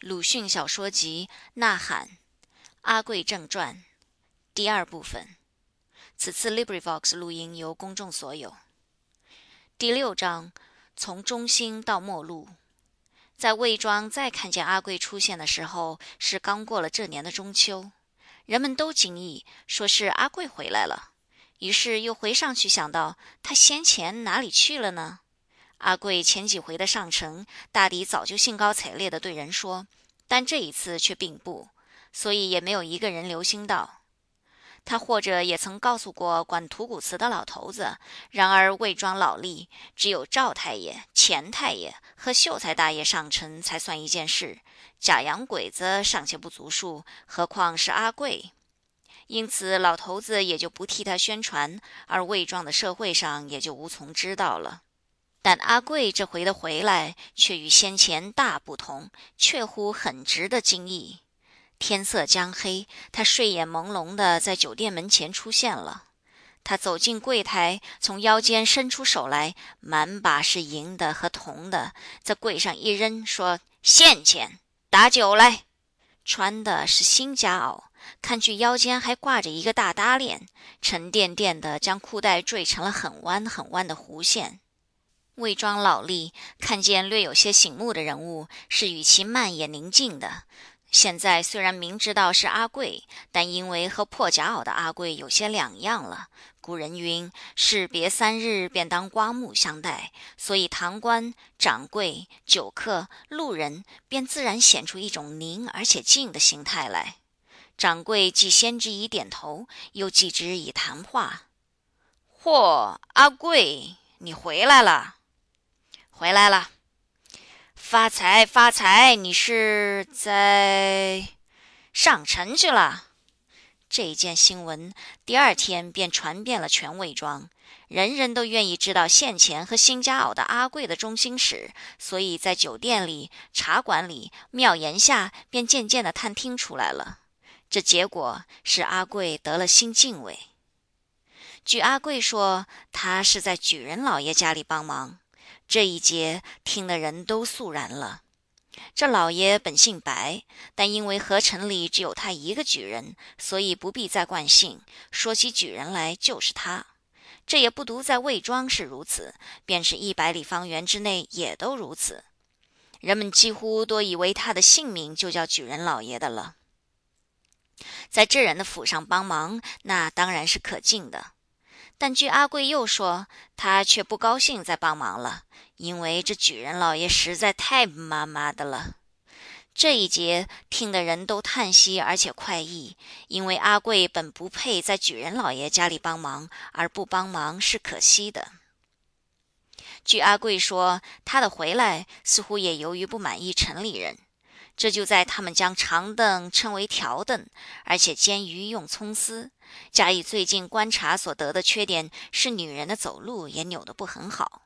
鲁迅小说集《呐喊》《阿贵正传》第二部分。此次 LibriVox 录音由公众所有。第六章：从中心到末路。在魏庄再看见阿贵出现的时候，是刚过了这年的中秋，人们都惊异，说是阿贵回来了。于是又回上去想到，他先前哪里去了呢？阿贵前几回的上城，大抵早就兴高采烈地对人说，但这一次却并不，所以也没有一个人留心到。他或者也曾告诉过管土谷祠的老头子，然而魏庄老吏只有赵太爷、钱太爷和秀才大爷上城才算一件事，假洋鬼子尚且不足数，何况是阿贵？因此老头子也就不替他宣传，而魏庄的社会上也就无从知道了。但阿贵这回的回来，却与先前大不同，确乎很值得惊异。天色将黑，他睡眼朦胧的在酒店门前出现了。他走进柜台，从腰间伸出手来，满把是银的和铜的，在柜上一扔，说：“现钱，打酒来。”穿的是新夹袄，看去腰间还挂着一个大搭链，沉甸甸的将裤带缀成了很弯很弯的弧线。魏庄老吏看见略有些醒目的人物，是与其慢也宁静的。现在虽然明知道是阿贵，但因为和破夹袄的阿贵有些两样了。古人云：“士别三日，便当刮目相待。”所以堂官、掌柜、酒客、路人便自然显出一种宁而且静的心态来。掌柜既先之以点头，又继之以谈话：“嚯，阿贵，你回来了。”回来了，发财发财！你是在上城去了？这件新闻第二天便传遍了全魏庄，人人都愿意知道现钱和新家袄的阿贵的中心史，所以在酒店里、茶馆里、庙檐下，便渐渐的探听出来了。这结果是阿贵得了新敬畏。据阿贵说，他是在举人老爷家里帮忙。这一节听的人都肃然了。这老爷本姓白，但因为河城里只有他一个举人，所以不必再冠姓。说起举人来，就是他。这也不独在魏庄是如此，便是一百里方圆之内也都如此。人们几乎都以为他的姓名就叫举人老爷的了。在这人的府上帮忙，那当然是可敬的。但据阿贵又说，他却不高兴再帮忙了，因为这举人老爷实在太妈妈的了。这一节听的人都叹息，而且快意，因为阿贵本不配在举人老爷家里帮忙，而不帮忙是可惜的。据阿贵说，他的回来似乎也由于不满意城里人。这就在他们将长凳称为条凳，而且煎鱼用葱丝。加以最近观察所得的缺点是，女人的走路也扭得不很好。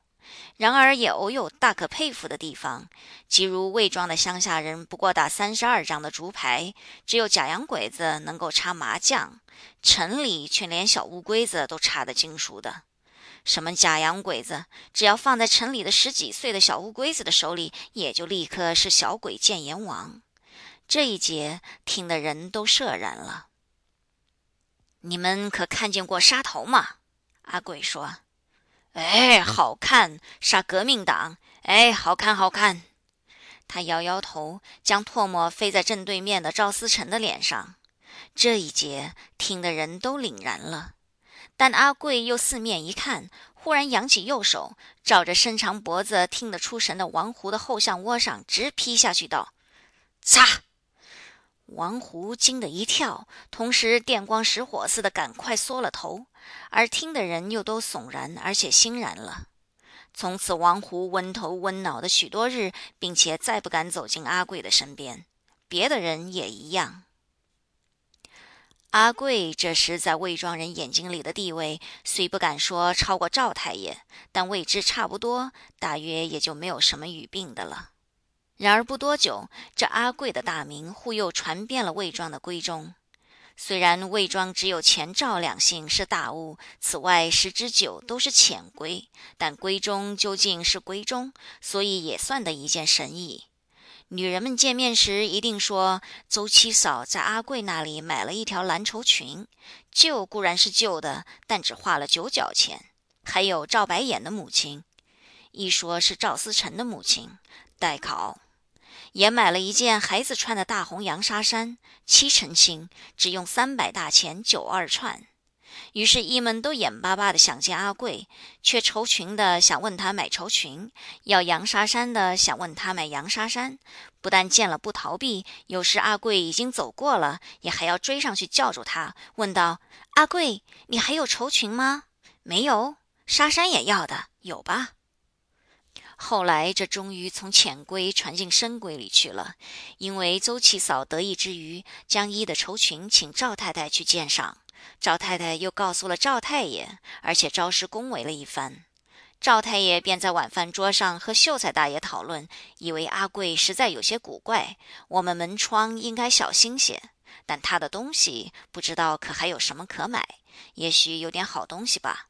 然而也偶有大可佩服的地方，即如魏庄的乡下人不过打三十二张的竹牌，只有假洋鬼子能够插麻将，城里却连小乌龟子都插得精熟的。什么假洋鬼子，只要放在城里的十几岁的小乌龟子的手里，也就立刻是小鬼见阎王。这一节听的人都 sợ 然了。你们可看见过杀头吗？阿贵说：“哎，好看，杀革命党！哎，好看，好看。”他摇摇头，将唾沫飞在正对面的赵思成的脸上。这一节听的人都凛然了。但阿贵又四面一看，忽然扬起右手，照着伸长脖子、听得出神的王胡的后项窝上直劈下去，道：“擦！”王胡惊得一跳，同时电光石火似的赶快缩了头，而听的人又都悚然而且欣然了。从此，王胡温头温脑的许多日，并且再不敢走进阿贵的身边，别的人也一样。阿贵这时在魏庄人眼睛里的地位，虽不敢说超过赵太爷，但未知差不多，大约也就没有什么语病的了。然而不多久，这阿贵的大名忽又传遍了魏庄的闺中。虽然魏庄只有前赵两姓是大屋，此外十之九都是浅闺，但闺中究竟是闺中，所以也算得一件神异。女人们见面时一定说，周七嫂在阿贵那里买了一条蓝绸裙，旧固然是旧的，但只花了九角钱。还有赵白眼的母亲，一说是赵思成的母亲，代考，也买了一件孩子穿的大红洋纱衫，七成新，只用三百大钱九二串。于是，姨们都眼巴巴的想见阿贵，却绸裙的想问他买绸裙，要洋纱衫的想问他买洋纱衫。不但见了不逃避，有时阿贵已经走过了，也还要追上去叫住他，问道：“阿贵，你还有绸裙吗？没有，纱衫也要的，有吧？”后来，这终于从浅闺传进深闺里去了，因为周七嫂得意之余，将衣的绸裙请赵太太去鉴赏。赵太太又告诉了赵太爷，而且招师恭维了一番。赵太爷便在晚饭桌上和秀才大爷讨论，以为阿贵实在有些古怪，我们门窗应该小心些。但他的东西不知道可还有什么可买，也许有点好东西吧。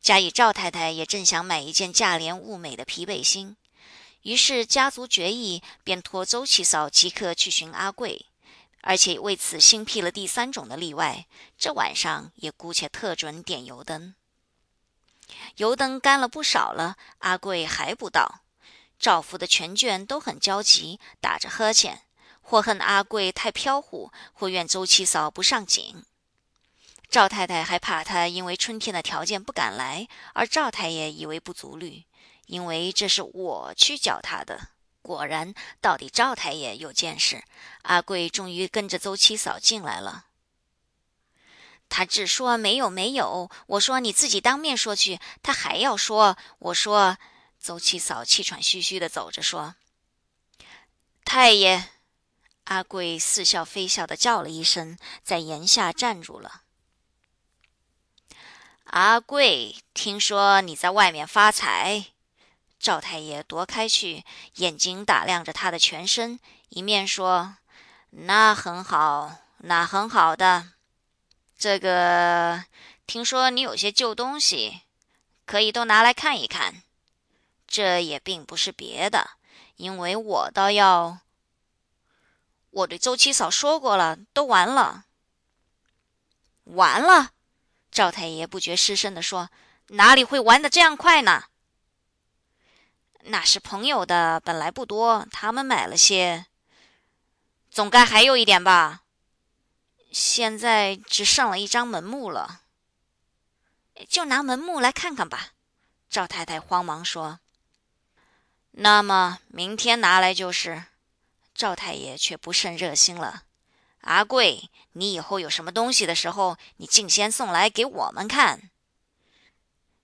加以赵太太也正想买一件价廉物美的皮背心，于是家族决议，便托周七嫂即刻去寻阿贵。而且为此新辟了第三种的例外，这晚上也姑且特准点油灯。油灯干了不少了，阿贵还不到。赵府的全眷都很焦急，打着呵欠，或恨阿贵太飘忽，或怨周七嫂不上紧。赵太太还怕他因为春天的条件不敢来，而赵太爷以为不足虑，因为这是我去叫他的。果然，到底赵太爷有见识。阿贵终于跟着邹七嫂进来了。他只说没有没有，我说你自己当面说去。他还要说，我说邹七嫂气喘吁吁的走着说：“太爷。”阿贵似笑非笑的叫了一声，在檐下站住了。阿贵，听说你在外面发财。赵太爷踱开去，眼睛打量着他的全身，一面说：“那很好，那很好的。这个，听说你有些旧东西，可以都拿来看一看。这也并不是别的，因为我倒要……我对周七嫂说过了，都完了。完了。”赵太爷不觉失声地说：“哪里会玩的这样快呢？”那是朋友的，本来不多，他们买了些，总该还有一点吧。现在只剩了一张门木了，就拿门木来看看吧。赵太太慌忙说：“那么明天拿来就是。”赵太爷却不甚热心了。阿贵，你以后有什么东西的时候，你尽先送来给我们看，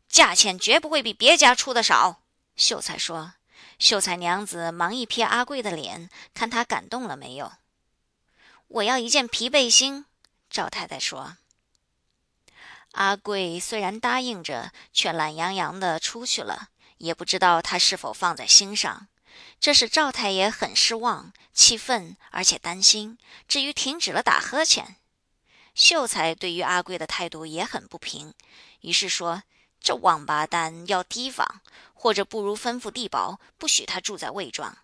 价钱绝不会比别家出的少。秀才说：“秀才娘子忙一瞥阿贵的脸，看他感动了没有。”我要一件皮背心。赵太太说：“阿贵虽然答应着，却懒洋洋的出去了，也不知道他是否放在心上。这使赵太爷很失望、气愤，而且担心。至于停止了打呵欠，秀才对于阿贵的态度也很不平，于是说。”这王八蛋要提防，或者不如吩咐地保，不许他住在魏庄。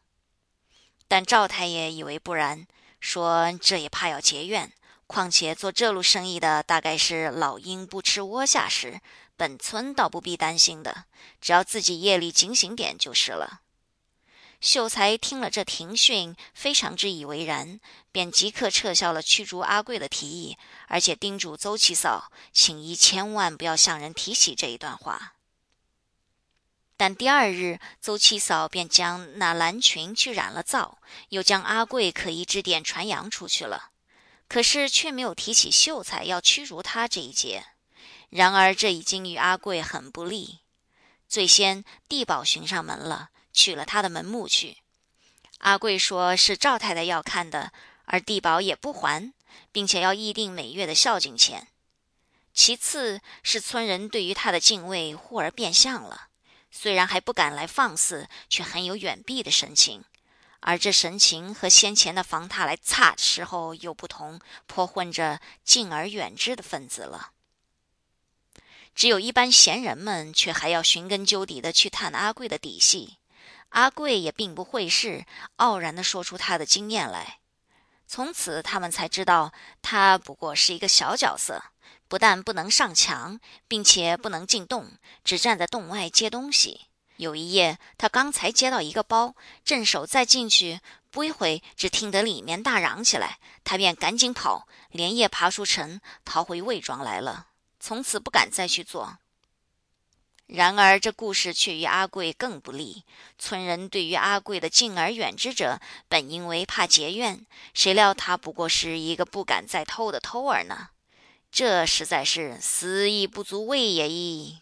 但赵太爷以为不然，说这也怕要结怨。况且做这路生意的，大概是老鹰不吃窝下食，本村倒不必担心的，只要自己夜里警醒点就是了。秀才听了这庭训，非常之以为然，便即刻撤销了驱逐阿贵的提议，而且叮嘱邹七嫂，请姨千万不要向人提起这一段话。但第二日，邹七嫂便将那蓝裙去染了皂，又将阿贵可疑之点传扬出去了，可是却没有提起秀才要驱逐他这一节。然而这已经与阿贵很不利。最先地保寻上门了。取了他的门目去，阿贵说是赵太太要看的，而地保也不还，并且要议定每月的孝敬钱。其次是村人对于他的敬畏忽而变相了，虽然还不敢来放肆，却很有远避的神情，而这神情和先前的防他来擦的时候又不同，颇混着敬而远之的分子了。只有一般闲人们，却还要寻根究底的去探阿贵的底细。阿贵也并不会事，傲然地说出他的经验来。从此，他们才知道他不过是一个小角色，不但不能上墙，并且不能进洞，只站在洞外接东西。有一夜，他刚才接到一个包，正手再进去，不一会，只听得里面大嚷起来，他便赶紧跑，连夜爬出城，逃回魏庄来了。从此不敢再去做。然而，这故事却与阿贵更不利。村人对于阿贵的敬而远之者，本因为怕结怨，谁料他不过是一个不敢再偷的偷儿呢？这实在是死亦不足畏也矣。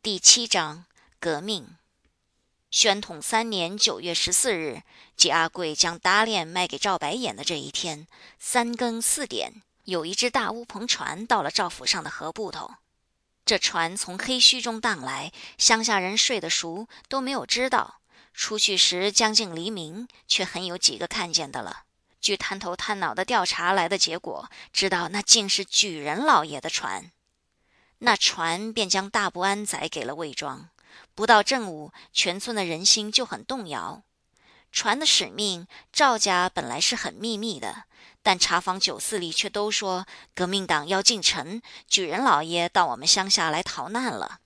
第七章革命。宣统三年九月十四日，即阿贵将搭链卖给赵白眼的这一天，三更四点，有一只大乌篷船到了赵府上的河埠头。这船从黑墟中荡来，乡下人睡得熟，都没有知道。出去时将近黎明，却很有几个看见的了。据探头探脑的调查来的结果，知道那竟是举人老爷的船。那船便将大不安载给了魏庄。不到正午，全村的人心就很动摇。船的使命，赵家本来是很秘密的。但茶坊酒肆里却都说革命党要进城，举人老爷到我们乡下来逃难了。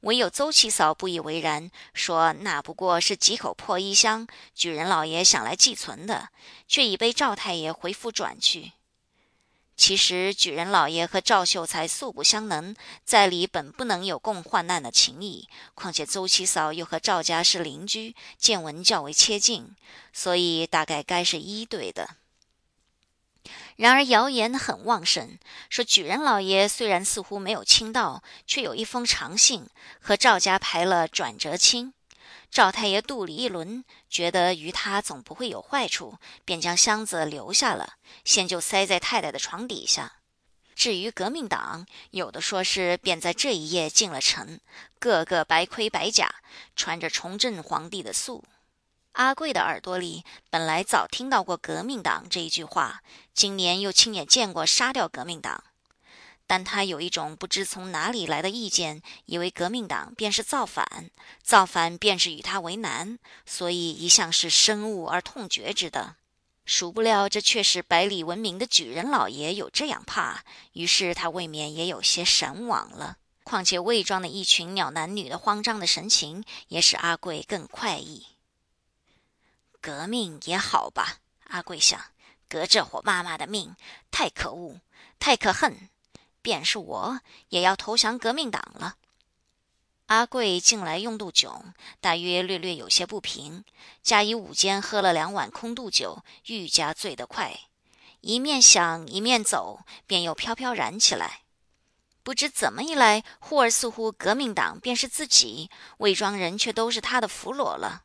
唯有邹七嫂不以为然，说那不过是几口破衣箱，举人老爷想来寄存的，却已被赵太爷回府转去。其实举人老爷和赵秀才素不相能，在里本不能有共患难的情谊。况且邹七嫂又和赵家是邻居，见闻较为切近，所以大概该是一对的。然而谣言很旺盛，说举人老爷虽然似乎没有亲到，却有一封长信，和赵家排了转折亲。赵太爷肚里一轮，觉得于他总不会有坏处，便将箱子留下了，先就塞在太太的床底下。至于革命党，有的说是便在这一夜进了城，个个白盔白甲，穿着崇祯皇帝的素。阿贵的耳朵里本来早听到过“革命党”这一句话，今年又亲眼见过杀掉革命党，但他有一种不知从哪里来的意见，以为革命党便是造反，造反便是与他为难，所以一向是深恶而痛绝之的。殊不料这却是百里闻名的举人老爷有这样怕，于是他未免也有些神往了。况且魏庄的一群鸟男女的慌张的神情，也使阿贵更快意。革命也好吧，阿贵想，革这伙妈妈的命，太可恶，太可恨。便是我，也要投降革命党了。阿贵近来用度囧，大约略略有些不平，加以午间喝了两碗空肚酒，愈加醉得快。一面想，一面走，便又飘飘然起来。不知怎么一来，忽而似乎革命党便是自己，魏庄人却都是他的俘虏了。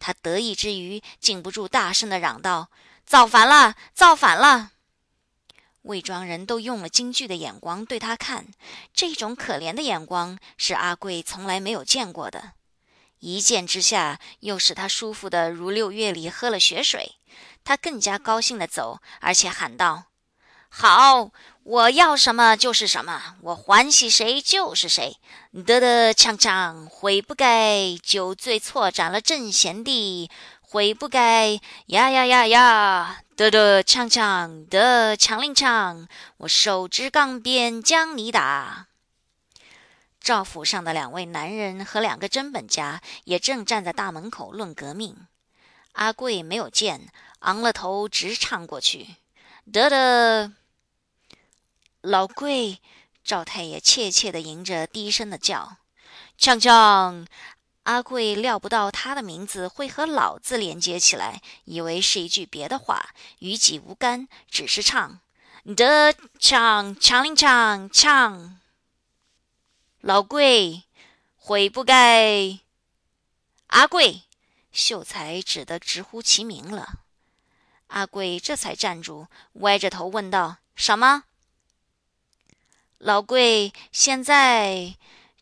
他得意之余，禁不住大声的嚷道：“造反了！造反了！”魏庄人都用了惊惧的眼光对他看，这种可怜的眼光是阿贵从来没有见过的。一见之下，又使他舒服的如六月里喝了雪水。他更加高兴的走，而且喊道：“好！”我要什么就是什么，我欢喜谁就是谁。得得锵锵，悔不该酒醉错斩了正贤弟，悔不该呀呀呀呀！得得锵锵，得强令唱，我手执钢鞭将你打。赵府上的两位男人和两个真本家也正站在大门口论革命。阿贵没有见，昂了头直唱过去。得得。老贵，赵太爷怯怯的迎着，低声的叫：“锵锵！”阿贵料不到他的名字会和“老”字连接起来，以为是一句别的话，与己无干，只是唱：“的唱唱令锵锵。”老贵，悔不该。阿贵，秀才只得直呼其名了。阿贵这才站住，歪着头问道：“什么？”老贵，现在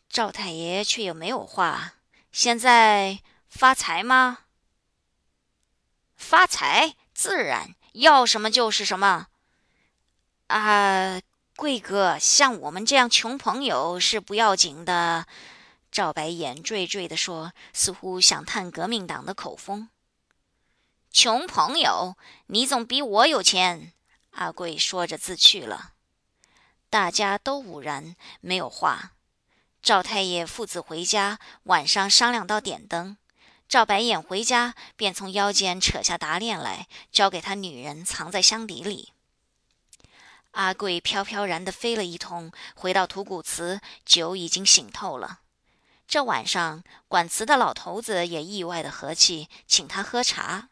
赵太爷却又没有话。现在发财吗？发财自然要什么就是什么。啊，贵哥，像我们这样穷朋友是不要紧的。赵白眼惴惴地说，似乎想探革命党的口风。穷朋友，你总比我有钱。阿贵说着自去了。大家都无然，没有话。赵太爷父子回家，晚上商量到点灯。赵白眼回家，便从腰间扯下达链来，交给他女人藏在箱底里。阿贵飘飘然地飞了一通，回到土谷祠，酒已经醒透了。这晚上，管祠的老头子也意外的和气，请他喝茶。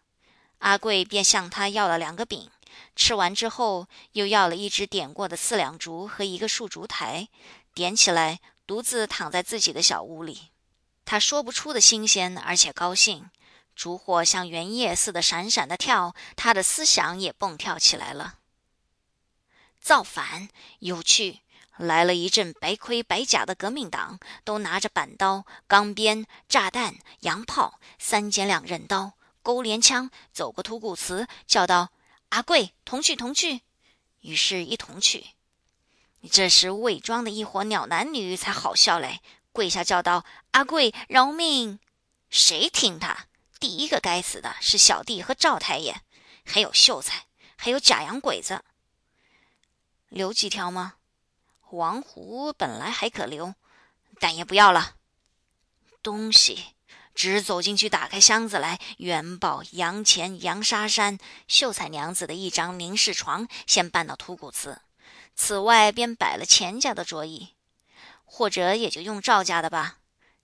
阿贵便向他要了两个饼，吃完之后，又要了一支点过的四两竹和一个树烛台，点起来，独自躺在自己的小屋里。他说不出的新鲜，而且高兴。烛火像圆叶似的闪闪的跳，他的思想也蹦跳起来了。造反有趣，来了一阵白盔白甲的革命党，都拿着板刀、钢鞭、炸弹、洋炮、三尖两刃刀。勾连枪走过土谷祠，叫道：“阿贵，同去，同去。”于是，一同去。这时，伪装的一伙鸟男女才好笑嘞，跪下叫道：“阿贵，饶命！”谁听他？第一个该死的是小弟和赵太爷，还有秀才，还有假洋鬼子。留几条吗？王虎本来还可留，但也不要了。东西。只走进去，打开箱子来，元宝、洋钱、洋纱衫，秀才娘子的一张明式床，先搬到土谷祠。此外，便摆了钱家的桌椅，或者也就用赵家的吧。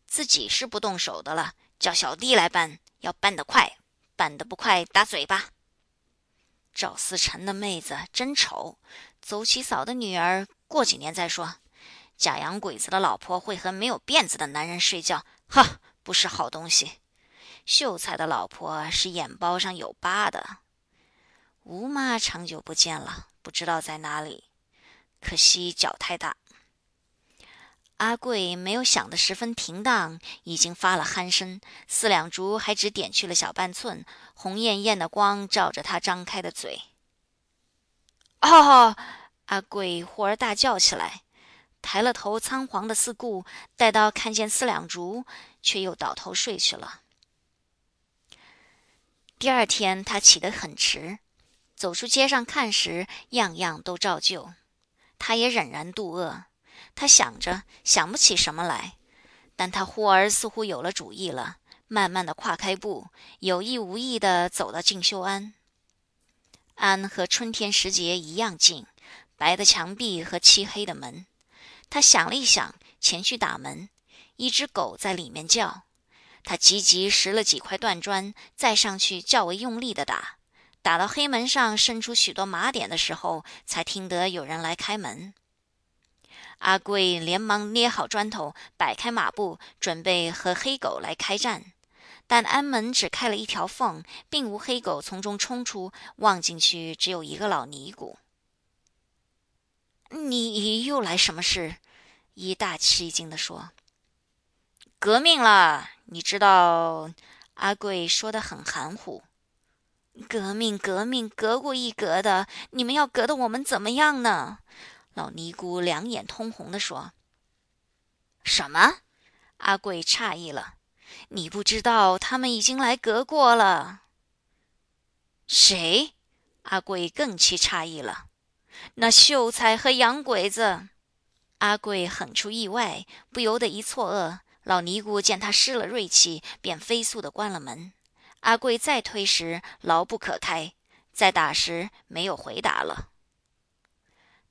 自己是不动手的了，叫小弟来搬，要搬得快，搬得不快打嘴巴。赵思成的妹子真丑，邹七嫂的女儿过几年再说。假洋鬼子的老婆会和没有辫子的男人睡觉，哈。不是好东西。秀才的老婆是眼包上有疤的。吴妈长久不见了，不知道在哪里。可惜脚太大。阿贵没有想的十分停当，已经发了鼾声。四两烛还只点去了小半寸，红艳艳的光照着他张开的嘴。哦！阿贵忽而大叫起来。抬了头，仓皇的四顾，待到看见四两竹，却又倒头睡去了。第二天，他起得很迟，走出街上看时，样样都照旧。他也忍然度饿。他想着，想不起什么来，但他忽而似乎有了主意了，慢慢的跨开步，有意无意的走到静修庵。庵和春天时节一样静，白的墙壁和漆黑的门。他想了一想，前去打门，一只狗在里面叫。他急急拾了几块断砖，再上去较为用力的打，打到黑门上伸出许多麻点的时候，才听得有人来开门。阿贵连忙捏好砖头，摆开马步，准备和黑狗来开战。但安门只开了一条缝，并无黑狗从中冲出，望进去只有一个老尼姑。你又来什么事？一大吃一惊地说：“革命了，你知道？”阿贵说的很含糊。“革命，革命，革过一革的，你们要革的我们怎么样呢？”老尼姑两眼通红地说。“什么？”阿贵诧异了。“你不知道他们已经来革过了？”“谁？”阿贵更其诧异了。那秀才和洋鬼子，阿贵很出意外，不由得一错愕。老尼姑见他失了锐气，便飞速的关了门。阿贵再推时，牢不可开；再打时，没有回答了。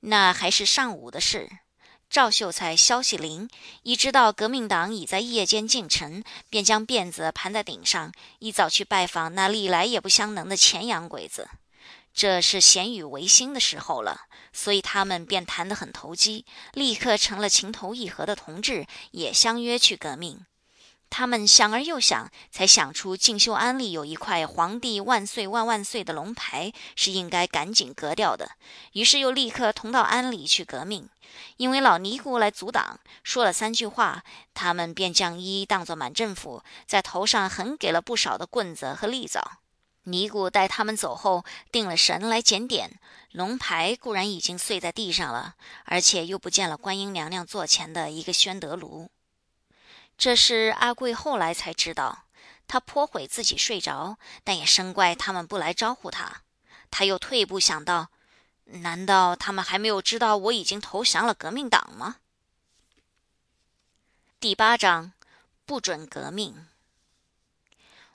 那还是上午的事。赵秀才消息灵，一知道革命党已在夜间进城，便将辫子盘在顶上，一早去拜访那历来也不相能的前洋鬼子。这是咸与维新的时候了，所以他们便谈得很投机，立刻成了情投意合的同志，也相约去革命。他们想而又想，才想出静修庵里有一块“皇帝万岁万万岁”的龙牌，是应该赶紧革掉的。于是又立刻同到庵里去革命。因为老尼姑来阻挡，说了三句话，他们便将一当作满政府，在头上横给了不少的棍子和利枣。尼姑带他们走后，定了神来检点。龙牌固然已经碎在地上了，而且又不见了观音娘娘座前的一个宣德炉。这是阿贵后来才知道。他颇悔自己睡着，但也深怪他们不来招呼他。他又退一步想到：难道他们还没有知道我已经投降了革命党吗？第八章，不准革命。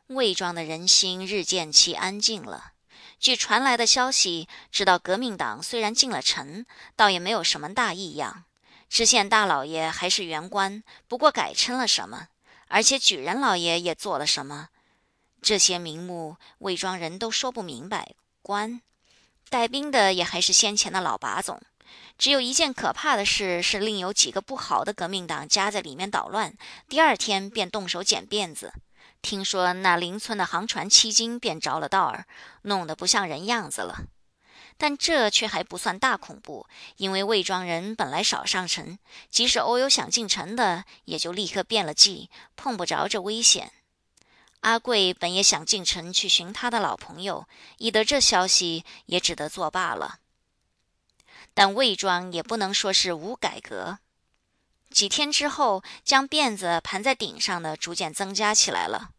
魏庄的人心日渐其安静了。据传来的消息，知道革命党虽然进了城，倒也没有什么大异样。知县大老爷还是原官，不过改称了什么，而且举人老爷也做了什么，这些名目魏庄人都说不明白。官带兵的也还是先前的老把总，只有一件可怕的事是，另有几个不好的革命党夹在里面捣乱，第二天便动手剪辫子。听说那邻村的航船七斤便着了道儿，弄得不像人样子了。但这却还不算大恐怖，因为魏庄人本来少上城，即使偶有想进城的，也就立刻变了计，碰不着这危险。阿贵本也想进城去寻他的老朋友，一得这消息，也只得作罢了。但魏庄也不能说是无改革。几天之后，将辫子盘在顶上的逐渐增加起来了。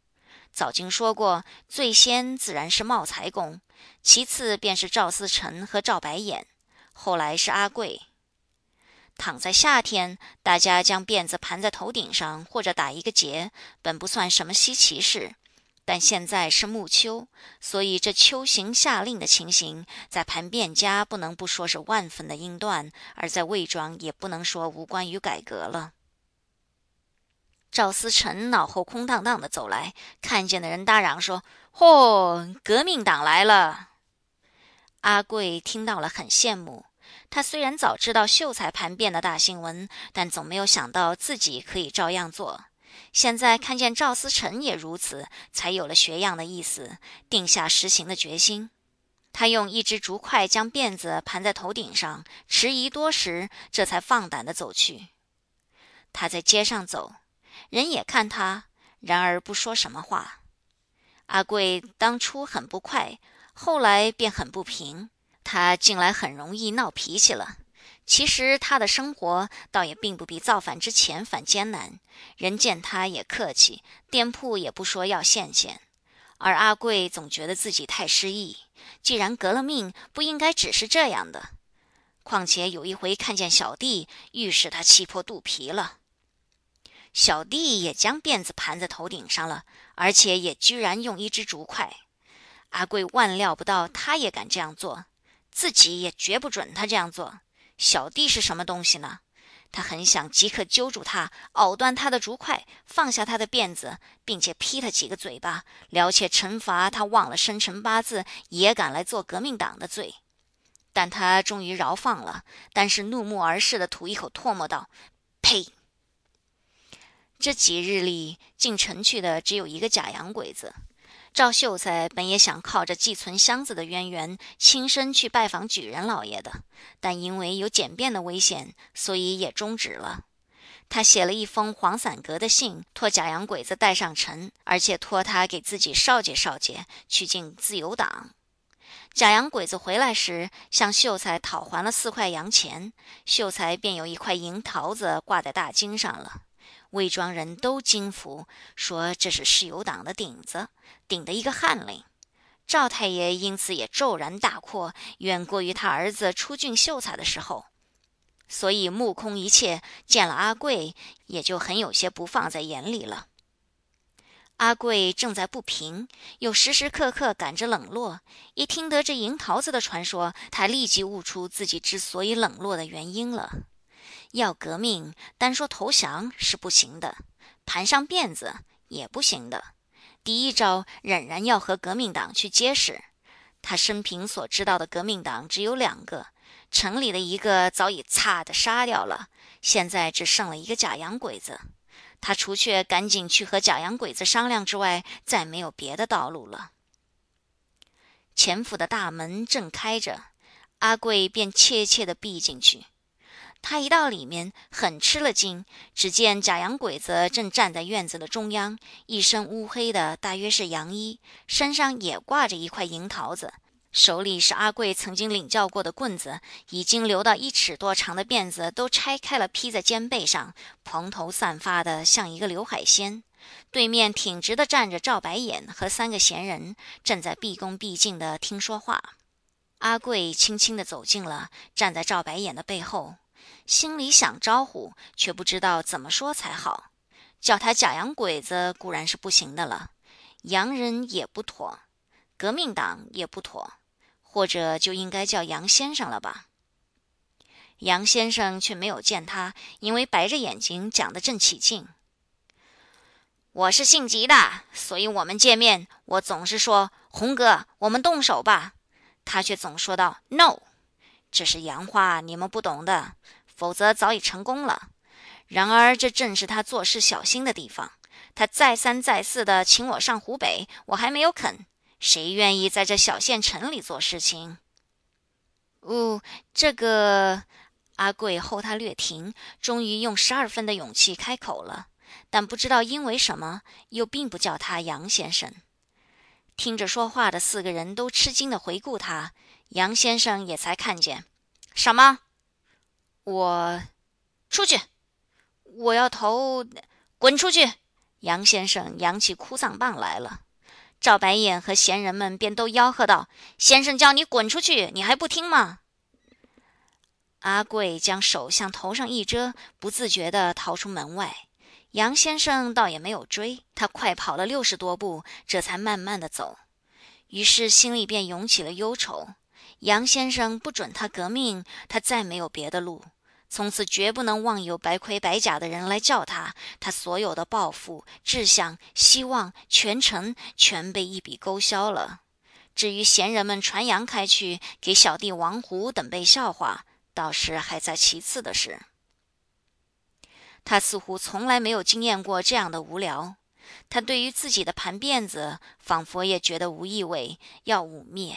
早经说过，最先自然是茂才公，其次便是赵思成和赵白眼，后来是阿贵。躺在夏天，大家将辫子盘在头顶上，或者打一个结，本不算什么稀奇事。但现在是暮秋，所以这秋行夏令的情形，在盘辫家不能不说是万分的英断，而在魏庄也不能说无关于改革了。赵思成脑后空荡荡的走来，看见的人大嚷说：“嚯，革命党来了！”阿贵听到了，很羡慕。他虽然早知道秀才盘辫的大新闻，但总没有想到自己可以照样做。现在看见赵思成也如此，才有了学样的意思，定下实行的决心。他用一只竹筷将辫子盘在头顶上，迟疑多时，这才放胆的走去。他在街上走，人也看他，然而不说什么话。阿贵当初很不快，后来便很不平，他近来很容易闹脾气了。其实他的生活倒也并不比造反之前反艰难，人见他也客气，店铺也不说要现钱。而阿贵总觉得自己太失意，既然革了命，不应该只是这样的。况且有一回看见小弟，愈使他气破肚皮了。小弟也将辫子盘在头顶上了，而且也居然用一只竹筷。阿贵万料不到他也敢这样做，自己也绝不准他这样做。小弟是什么东西呢？他很想即刻揪住他，咬断他的竹筷，放下他的辫子，并且劈他几个嘴巴，了且惩罚他忘了生辰八字，也敢来做革命党的罪。但他终于饶放了，但是怒目而视的吐一口唾沫道：“呸！”这几日里进城去的只有一个假洋鬼子。赵秀才本也想靠着寄存箱子的渊源，亲身去拜访举人老爷的，但因为有简便的危险，所以也终止了。他写了一封黄伞格的信，托假洋鬼子带上城，而且托他给自己少介少介去进自由党。假洋鬼子回来时，向秀才讨还了四块洋钱，秀才便有一块银桃子挂在大襟上了。魏庄人都惊服，说这是世友党的顶子，顶的一个翰林。赵太爷因此也骤然大阔，远过于他儿子出郡秀才的时候，所以目空一切，见了阿贵也就很有些不放在眼里了。阿贵正在不平，又时时刻刻感着冷落，一听得这银桃子的传说，他立即悟出自己之所以冷落的原因了。要革命，单说投降是不行的；盘上辫子也不行的。第一招仍然要和革命党去结识。他生平所知道的革命党只有两个，城里的一个早已擦的杀掉了，现在只剩了一个假洋鬼子。他除却赶紧去和假洋鬼子商量之外，再没有别的道路了。前府的大门正开着，阿贵便怯怯地避进去。他一到里面，很吃了惊。只见假洋鬼子正站在院子的中央，一身乌黑的，大约是洋衣，身上也挂着一块银桃子，手里是阿贵曾经领教过的棍子，已经留到一尺多长的辫子都拆开了披在肩背上，蓬头散发的像一个刘海仙。对面挺直的站着赵白眼和三个闲人，正在毕恭毕敬的听说话。阿贵轻轻地走近了，站在赵白眼的背后，心里想招呼，却不知道怎么说才好。叫他假洋鬼子固然是不行的了，洋人也不妥，革命党也不妥，或者就应该叫杨先生了吧？杨先生却没有见他，因为白着眼睛讲得正起劲。我是姓吉的，所以我们见面，我总是说红哥，我们动手吧。他却总说道 “no”，这是洋话，你们不懂的，否则早已成功了。然而，这正是他做事小心的地方。他再三再四的请我上湖北，我还没有肯。谁愿意在这小县城里做事情？哦，这个阿贵后他略停，终于用十二分的勇气开口了，但不知道因为什么，又并不叫他杨先生。听着说话的四个人都吃惊的回顾他，杨先生也才看见。什么？我出去！我要投！滚出去！杨先生扬起哭丧棒来了。赵白眼和闲人们便都吆喝道：“先生叫你滚出去，你还不听吗？”阿贵将手向头上一遮，不自觉地逃出门外。杨先生倒也没有追，他快跑了六十多步，这才慢慢的走。于是心里便涌起了忧愁。杨先生不准他革命，他再没有别的路。从此绝不能望有白盔白甲的人来叫他。他所有的抱负、志向、希望、全程全被一笔勾销了。至于闲人们传扬开去，给小弟王胡等被笑话，倒是还在其次的事。他似乎从来没有经验过这样的无聊。他对于自己的盘辫子，仿佛也觉得无意味，要污蔑。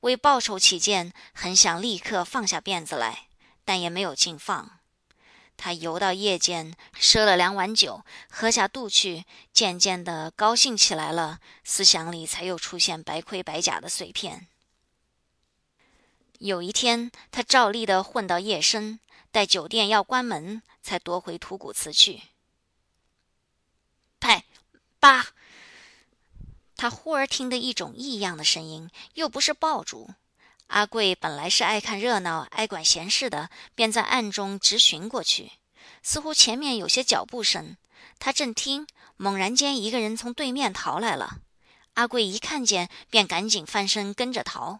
为报仇起见，很想立刻放下辫子来，但也没有尽放。他游到夜间，赊了两碗酒，喝下肚去，渐渐的高兴起来了，思想里才又出现白盔白甲的碎片。有一天，他照例的混到夜深，待酒店要关门。才夺回土谷祠去。派，八。他忽而听得一种异样的声音，又不是爆竹。阿贵本来是爱看热闹、爱管闲事的，便在暗中直寻过去。似乎前面有些脚步声，他正听，猛然间一个人从对面逃来了。阿贵一看见，便赶紧翻身跟着逃。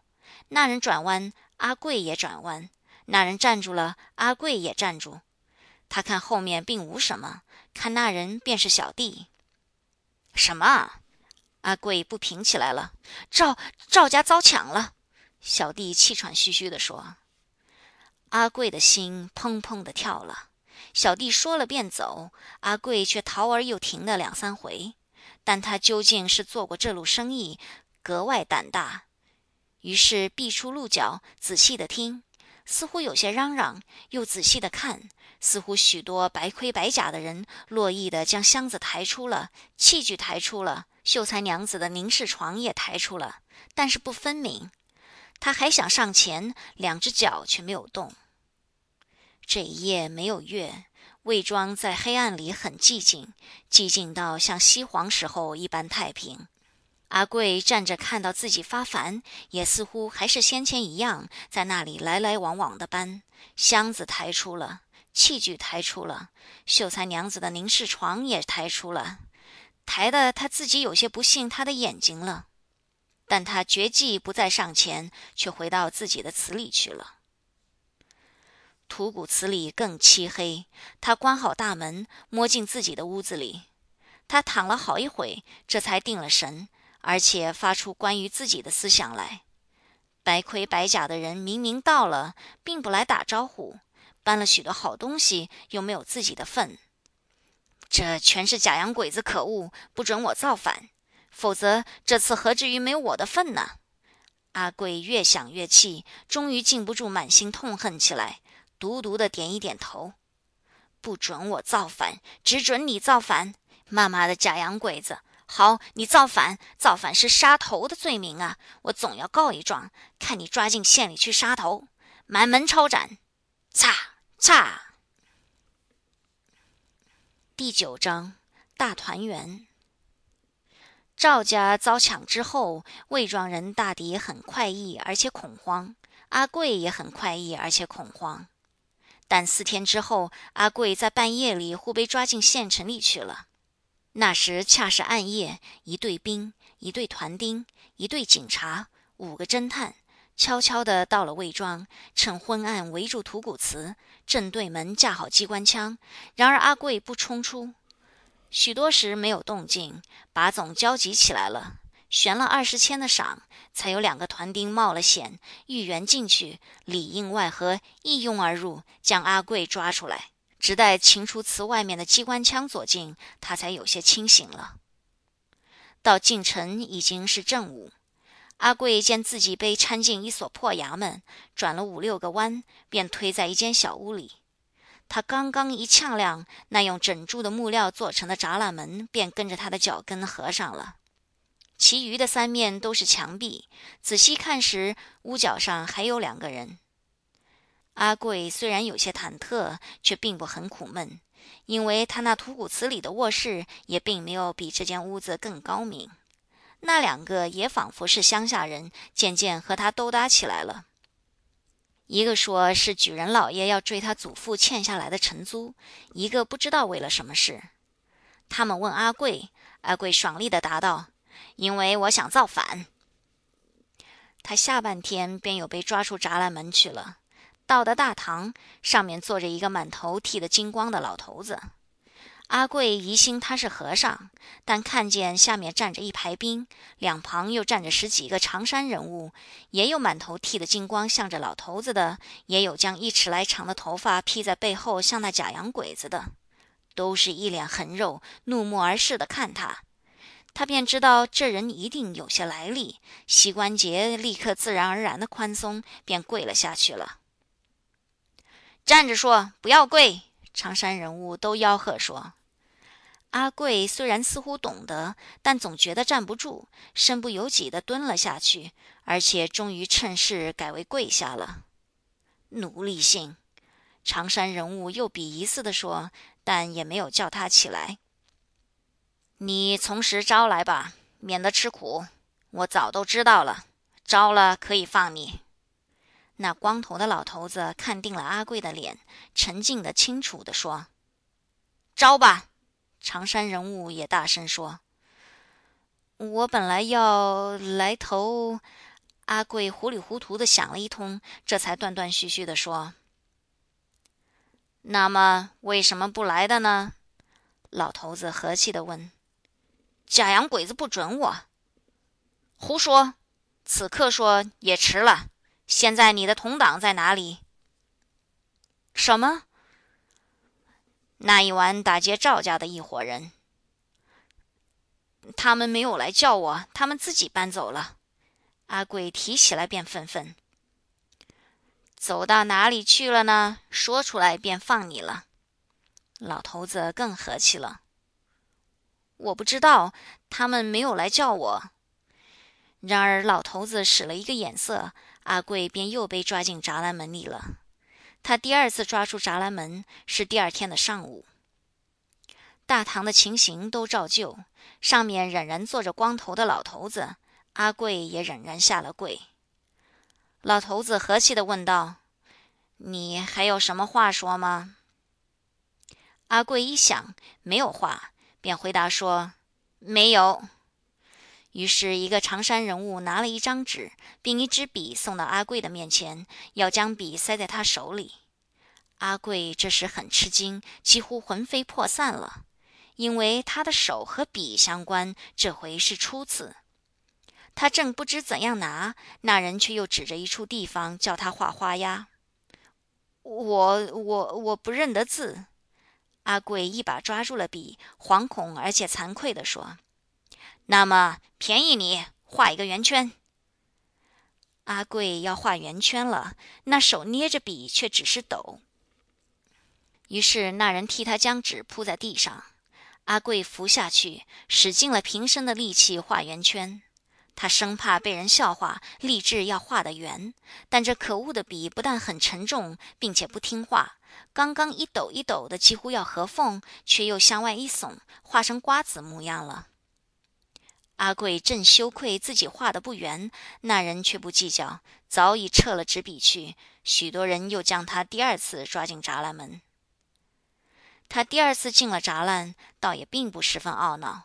那人转弯，阿贵也转弯；那人站住了，阿贵也站住。他看后面并无什么，看那人便是小弟。什么？阿贵不平起来了。赵赵家遭抢了。小弟气喘吁吁地说。阿贵的心砰砰地跳了。小弟说了便走，阿贵却逃而又停了两三回。但他究竟是做过这路生意，格外胆大。于是避出鹿角，仔细地听，似乎有些嚷嚷，又仔细地看。似乎许多白盔白甲的人乐意地将箱子抬出了，器具抬出了，秀才娘子的凝视床也抬出了，但是不分明。他还想上前，两只脚却没有动。这一夜没有月，魏庄在黑暗里很寂静，寂静到像西黄时候一般太平。阿贵站着看到自己发烦，也似乎还是先前一样，在那里来来往往的搬。箱子抬出了。器具抬出了，秀才娘子的凝视床也抬出了，抬的他自己有些不信他的眼睛了。但他决计不再上前，却回到自己的祠里去了。土谷祠里更漆黑，他关好大门，摸进自己的屋子里。他躺了好一会，这才定了神，而且发出关于自己的思想来。白盔白甲的人明明到了，并不来打招呼。搬了许多好东西，又没有自己的份，这全是假洋鬼子可恶，不准我造反，否则这次何至于没有我的份呢？阿贵越想越气，终于禁不住满心痛恨起来，独独的点一点头，不准我造反，只准你造反！妈妈的假洋鬼子，好，你造反，造反是杀头的罪名啊！我总要告一状，看你抓进县里去杀头，满门抄斩！嚓嚓。第九章大团圆。赵家遭抢之后，魏庄人大抵很快意，而且恐慌；阿贵也很快意，而且恐慌。但四天之后，阿贵在半夜里忽被抓进县城里去了。那时恰是暗夜，一队兵，一队团丁，一队警察，五个侦探，悄悄地到了魏庄，趁昏暗围住土谷祠，正对门架好机关枪。然而阿贵不冲出。许多时没有动静，把总焦急起来了，悬了二十千的赏，才有两个团丁冒了险，预言进去，里应外合，一拥而入，将阿贵抓出来。直待秦楚祠外面的机关枪左近，他才有些清醒了。到进城已经是正午，阿贵见自己被搀进一所破衙门，转了五六个弯，便推在一间小屋里。他刚刚一呛亮，那用整柱的木料做成的栅栏门便跟着他的脚跟合上了。其余的三面都是墙壁，仔细看时，屋角上还有两个人。阿贵虽然有些忐忑，却并不很苦闷，因为他那土谷祠里的卧室也并没有比这间屋子更高明。那两个也仿佛是乡下人，渐渐和他兜搭起来了。一个说是举人老爷要追他祖父欠下来的城租，一个不知道为了什么事。他们问阿贵，阿贵爽利地答道：“因为我想造反。”他下半天便有被抓出栅栏门去了。到的大堂，上面坐着一个满头剃得精光的老头子。阿贵疑心他是和尚，但看见下面站着一排兵，两旁又站着十几个长衫人物，也有满头剃的金光向着老头子的，也有将一尺来长的头发披在背后像那假洋鬼子的，都是一脸横肉，怒目而视的看他。他便知道这人一定有些来历，膝关节立刻自然而然的宽松，便跪了下去了。站着说，不要跪！长衫人物都吆喝说。阿贵虽然似乎懂得，但总觉得站不住，身不由己地蹲了下去，而且终于趁势改为跪下了。奴隶性，长山人物又鄙夷似的说，但也没有叫他起来。你从实招来吧，免得吃苦。我早都知道了，招了可以放你。那光头的老头子看定了阿贵的脸，沉静的、清楚的说：“招吧。”长山人物也大声说：“我本来要来投。”阿贵糊里糊涂的想了一通，这才断断续续的说：“那么为什么不来的呢？”老头子和气的问：“假洋鬼子不准我。”“胡说！此刻说也迟了。现在你的同党在哪里？”“什么？”那一晚打劫赵家的一伙人，他们没有来叫我，他们自己搬走了。阿贵提起来便愤愤：“走到哪里去了呢？说出来便放你了。”老头子更和气了：“我不知道，他们没有来叫我。”然而老头子使了一个眼色，阿贵便又被抓进栅栏门里了。他第二次抓住栅栏门是第二天的上午。大堂的情形都照旧，上面仍然坐着光头的老头子，阿贵也仍然下了跪。老头子和气地问道：“你还有什么话说吗？”阿贵一想没有话，便回答说：“没有。”于是，一个长衫人物拿了一张纸，并一支笔送到阿贵的面前，要将笔塞在他手里。阿贵这时很吃惊，几乎魂飞魄散了，因为他的手和笔相关，这回是初次。他正不知怎样拿，那人却又指着一处地方叫他画花押。我我我不认得字。阿贵一把抓住了笔，惶恐而且惭愧地说。那么便宜你画一个圆圈。阿贵要画圆圈了，那手捏着笔却只是抖。于是那人替他将纸铺在地上。阿贵伏下去，使尽了平生的力气画圆圈。他生怕被人笑话，立志要画得圆。但这可恶的笔不但很沉重，并且不听话。刚刚一抖一抖的，几乎要合缝，却又向外一耸，画成瓜子模样了。阿贵正羞愧自己画的不圆，那人却不计较，早已撤了纸笔去。许多人又将他第二次抓进栅栏门。他第二次进了栅栏，倒也并不十分懊恼。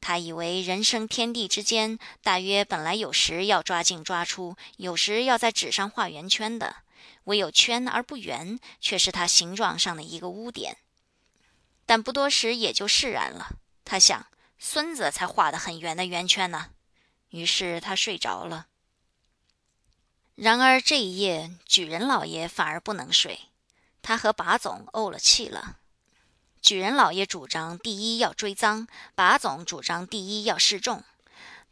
他以为人生天地之间，大约本来有时要抓进抓出，有时要在纸上画圆圈的，唯有圈而不圆，却是他形状上的一个污点。但不多时也就释然了。他想，孙子才画得很圆的圆圈呢。于是他睡着了。然而这一夜，举人老爷反而不能睡，他和把总怄了气了。举人老爷主张第一要追赃，把总主张第一要示众。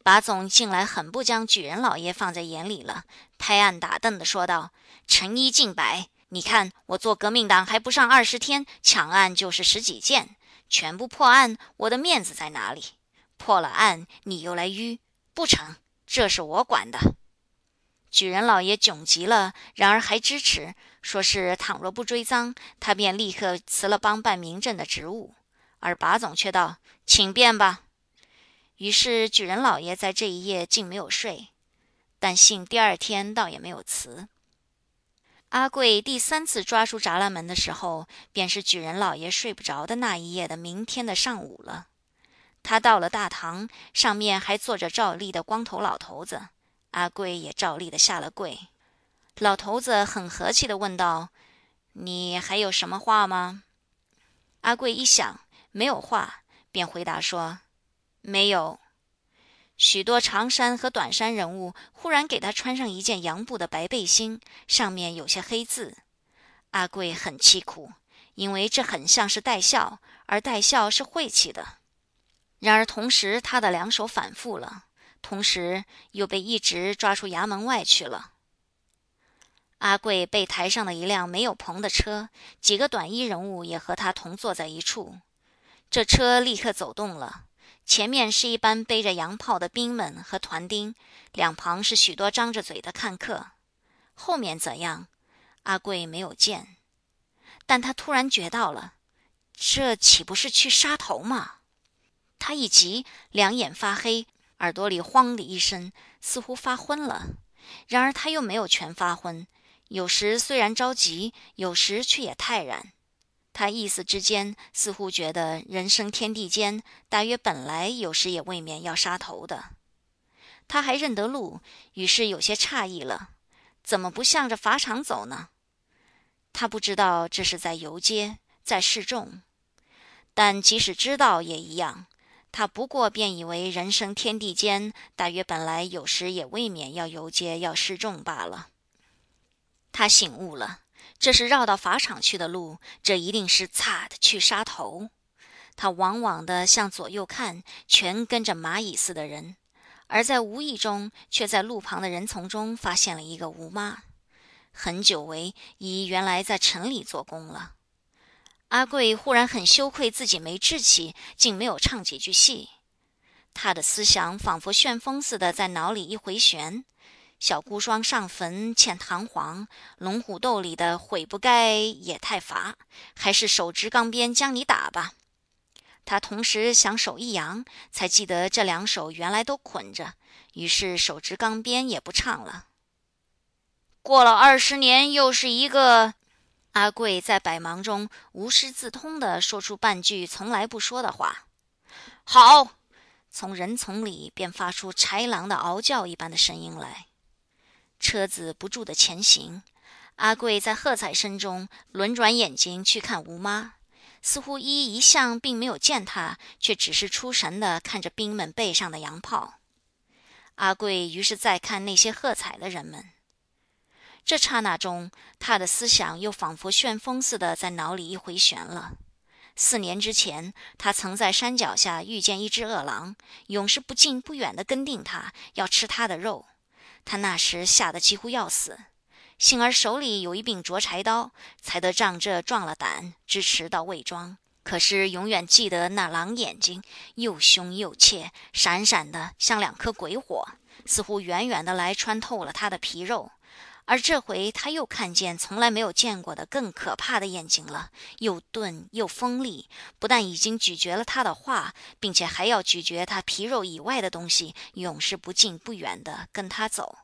把总近来很不将举人老爷放在眼里了，拍案打凳的说道：“陈一近百，你看我做革命党还不上二十天，抢案就是十几件，全部破案，我的面子在哪里？破了案，你又来迂，不成，这是我管的。”举人老爷窘极了，然而还支持。说是倘若不追赃，他便立刻辞了帮办民政的职务。而把总却道：“请便吧。”于是举人老爷在这一夜竟没有睡，但信第二天倒也没有辞。阿贵第三次抓出栅栏门的时候，便是举人老爷睡不着的那一夜的明天的上午了。他到了大堂，上面还坐着照例的光头老头子，阿贵也照例的下了跪。老头子很和气的问道：“你还有什么话吗？”阿贵一想没有话，便回答说：“没有。”许多长衫和短衫人物忽然给他穿上一件洋布的白背心，上面有些黑字。阿贵很凄苦，因为这很像是带孝，而带孝是晦气的。然而同时，他的两手反复了，同时又被一直抓出衙门外去了。阿贵被抬上了一辆没有棚的车，几个短衣人物也和他同坐在一处。这车立刻走动了，前面是一班背着洋炮的兵们和团丁，两旁是许多张着嘴的看客。后面怎样，阿贵没有见，但他突然觉到了，这岂不是去杀头吗？他一急，两眼发黑，耳朵里慌的一声，似乎发昏了。然而他又没有全发昏。有时虽然着急，有时却也泰然。他意思之间，似乎觉得人生天地间，大约本来有时也未免要杀头的。他还认得路，于是有些诧异了：怎么不向着法场走呢？他不知道这是在游街，在示众。但即使知道也一样，他不过便以为人生天地间，大约本来有时也未免要游街，要示众罢了。他醒悟了，这是绕到法场去的路，这一定是擦的去杀头。他往往的向左右看，全跟着蚂蚁似的人，而在无意中，却在路旁的人丛中发现了一个吴妈。很久违，已原来在城里做工了。阿贵忽然很羞愧，自己没志气，竟没有唱几句戏。他的思想仿佛旋风似的在脑里一回旋。小孤孀上坟欠弹簧，龙虎斗里的悔不该也太乏，还是手执钢鞭将你打吧。他同时想手一扬，才记得这两手原来都捆着，于是手执钢鞭也不唱了。过了二十年，又是一个阿贵在百忙中无师自通地说出半句从来不说的话。好，从人丛里便发出豺狼的嗷叫一般的声音来。车子不住的前行，阿贵在喝彩声中轮转眼睛去看吴妈，似乎一一向并没有见她，却只是出神的看着兵们背上的洋炮。阿贵于是再看那些喝彩的人们，这刹那中，他的思想又仿佛旋风似的在脑里一回旋了。四年之前，他曾在山脚下遇见一只饿狼，永是不近不远的跟定他，要吃他的肉。他那时吓得几乎要死，幸而手里有一柄斫柴刀，才得仗这壮了胆，支持到魏庄。可是永远记得那狼眼睛又凶又怯，闪闪的像两颗鬼火，似乎远远的来穿透了他的皮肉。而这回他又看见从来没有见过的更可怕的眼睛了，又钝又锋利，不但已经咀嚼了他的话，并且还要咀嚼他皮肉以外的东西，永世不近不远的跟他走。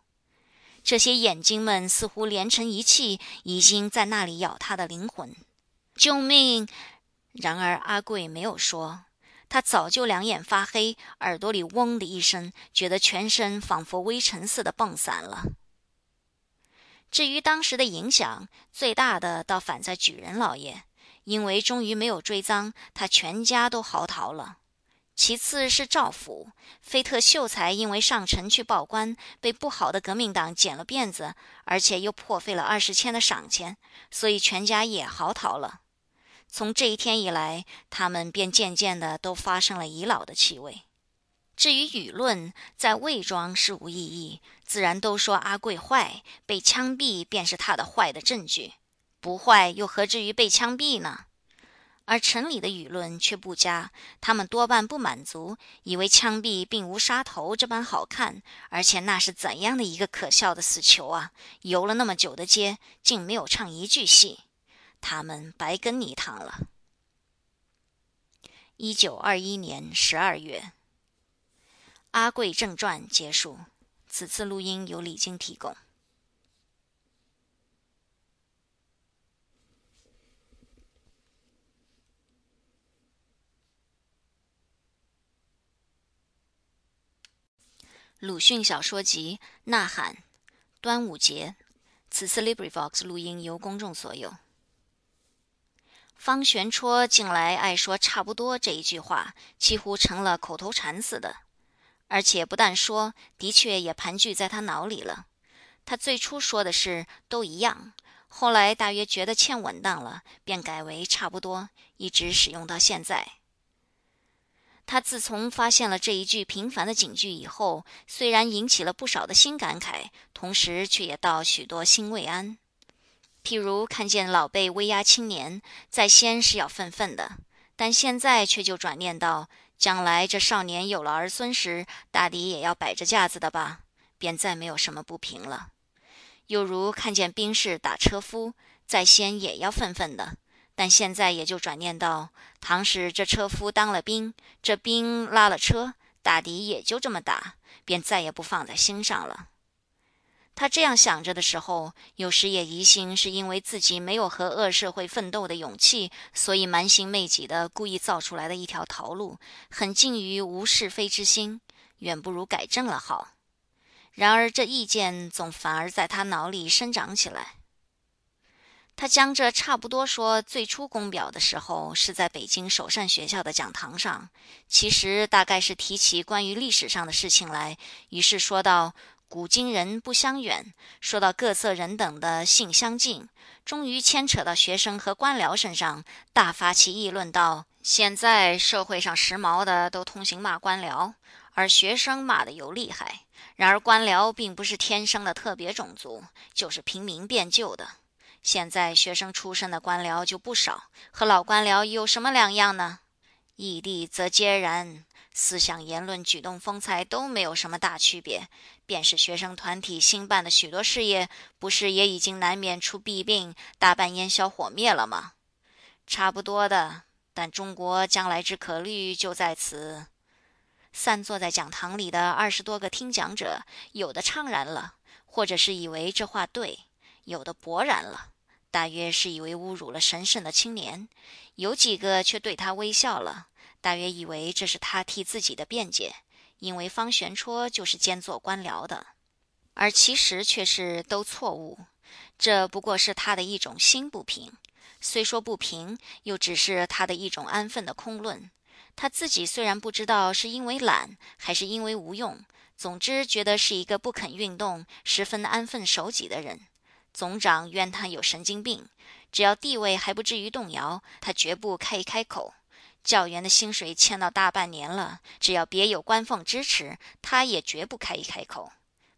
这些眼睛们似乎连成一气，已经在那里咬他的灵魂。救命！然而阿贵没有说，他早就两眼发黑，耳朵里嗡的一声，觉得全身仿佛微尘似的蹦散了。至于当时的影响，最大的倒反在举人老爷，因为终于没有追赃，他全家都嚎啕了。其次是赵府，菲特秀才因为上城去报官，被不好的革命党剪了辫子，而且又破费了二十千的赏钱，所以全家也嚎啕了。从这一天以来，他们便渐渐的都发生了遗老的气味。至于舆论，在魏庄是无异议，自然都说阿贵坏，被枪毙便是他的坏的证据。不坏又何至于被枪毙呢？而城里的舆论却不佳，他们多半不满足，以为枪毙并无杀头这般好看，而且那是怎样的一个可笑的死囚啊！游了那么久的街，竟没有唱一句戏，他们白跟你一趟了。一九二一年十二月。《阿贵正传》结束。此次录音由李晶提供。鲁迅小说集《呐喊》，端午节。此次 LibriVox 录音由公众所有。方玄绰近来爱说“差不多”这一句话，几乎成了口头禅似的。而且不但说，的确也盘踞在他脑里了。他最初说的是“都一样”，后来大约觉得欠稳当了，便改为“差不多”，一直使用到现在。他自从发现了这一句平凡的警句以后，虽然引起了不少的新感慨，同时却也道许多心未安。譬如看见老辈威压青年，在先是要愤愤的，但现在却就转念到。将来这少年有了儿孙时，大抵也要摆着架子的吧，便再没有什么不平了。又如看见兵士打车夫，在先也要愤愤的，但现在也就转念到，倘使这车夫当了兵，这兵拉了车，大抵也就这么打，便再也不放在心上了。他这样想着的时候，有时也疑心是因为自己没有和恶社会奋斗的勇气，所以蛮行媚己的故意造出来的一条逃路，很近于无是非之心，远不如改正了好。然而这意见总反而在他脑里生长起来。他将这差不多说最初公表的时候，是在北京首善学校的讲堂上，其实大概是提起关于历史上的事情来，于是说到。古今人不相远，说到各色人等的性相近，终于牵扯到学生和官僚身上，大发起议论道：现在社会上时髦的都通行骂官僚，而学生骂的又厉害。然而官僚并不是天生的特别种族，就是平民变旧的。现在学生出身的官僚就不少，和老官僚有什么两样呢？异地则皆然。思想、言论、举动、风采都没有什么大区别，便是学生团体新办的许多事业，不是也已经难免出弊病，大半烟消火灭了吗？差不多的，但中国将来之可虑就在此。散坐在讲堂里的二十多个听讲者，有的怅然了，或者是以为这话对；有的勃然了，大约是以为侮辱了神圣的青年；有几个却对他微笑了。大约以为这是他替自己的辩解，因为方玄绰就是兼做官僚的，而其实却是都错误。这不过是他的一种心不平，虽说不平，又只是他的一种安分的空论。他自己虽然不知道是因为懒还是因为无用，总之觉得是一个不肯运动、十分安分守己的人。总长怨他有神经病，只要地位还不至于动摇，他绝不开一开口。教员的薪水欠到大半年了，只要别有官俸支持，他也绝不开一开口。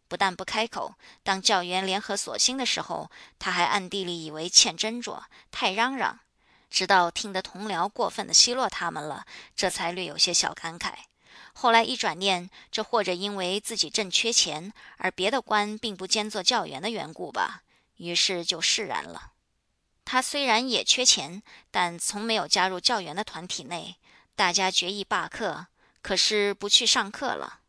不但不开口，当教员联合索薪的时候，他还暗地里以为欠斟酌，太嚷嚷。直到听得同僚过分的奚落他们了，这才略有些小感慨。后来一转念，这或者因为自己正缺钱，而别的官并不兼做教员的缘故吧，于是就释然了。他虽然也缺钱，但从没有加入教员的团体内。大家决议罢课，可是不去上课了。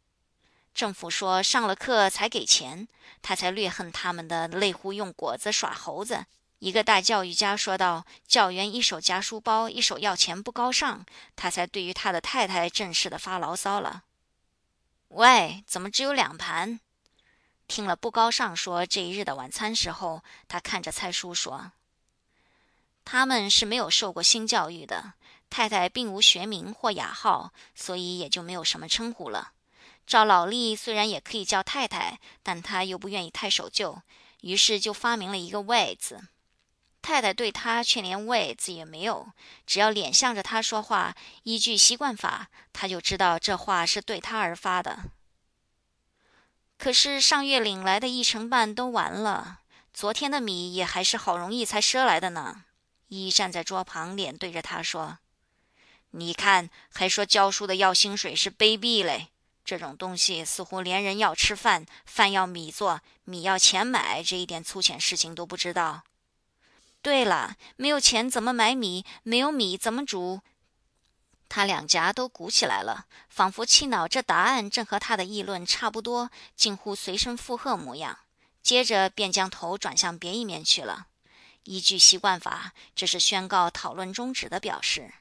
政府说上了课才给钱，他才略恨他们的类乎用果子耍猴子。一个大教育家说道：“教员一手夹书包，一手要钱，不高尚。”他才对于他的太太正式的发牢骚了：“喂，怎么只有两盘？”听了不高尚说这一日的晚餐时候，他看着蔡叔说：“他们是没有受过新教育的。”太太并无学名或雅号，所以也就没有什么称呼了。赵老丽虽然也可以叫太太，但她又不愿意太守旧，于是就发明了一个“喂”字。太太对他却连“喂”字也没有，只要脸向着他说话，依据习惯法，他就知道这话是对他而发的。可是上月领来的一成半都完了，昨天的米也还是好容易才赊来的呢。一站在桌旁，脸对着他说。你看，还说教书的要薪水是卑鄙嘞！这种东西似乎连人要吃饭，饭要米做，米要钱买，这一点粗浅事情都不知道。对了，没有钱怎么买米？没有米怎么煮？他两颊都鼓起来了，仿佛气恼这答案正和他的议论差不多，近乎随声附和模样。接着便将头转向别一面去了。依据习惯法，这是宣告讨论终止的表示。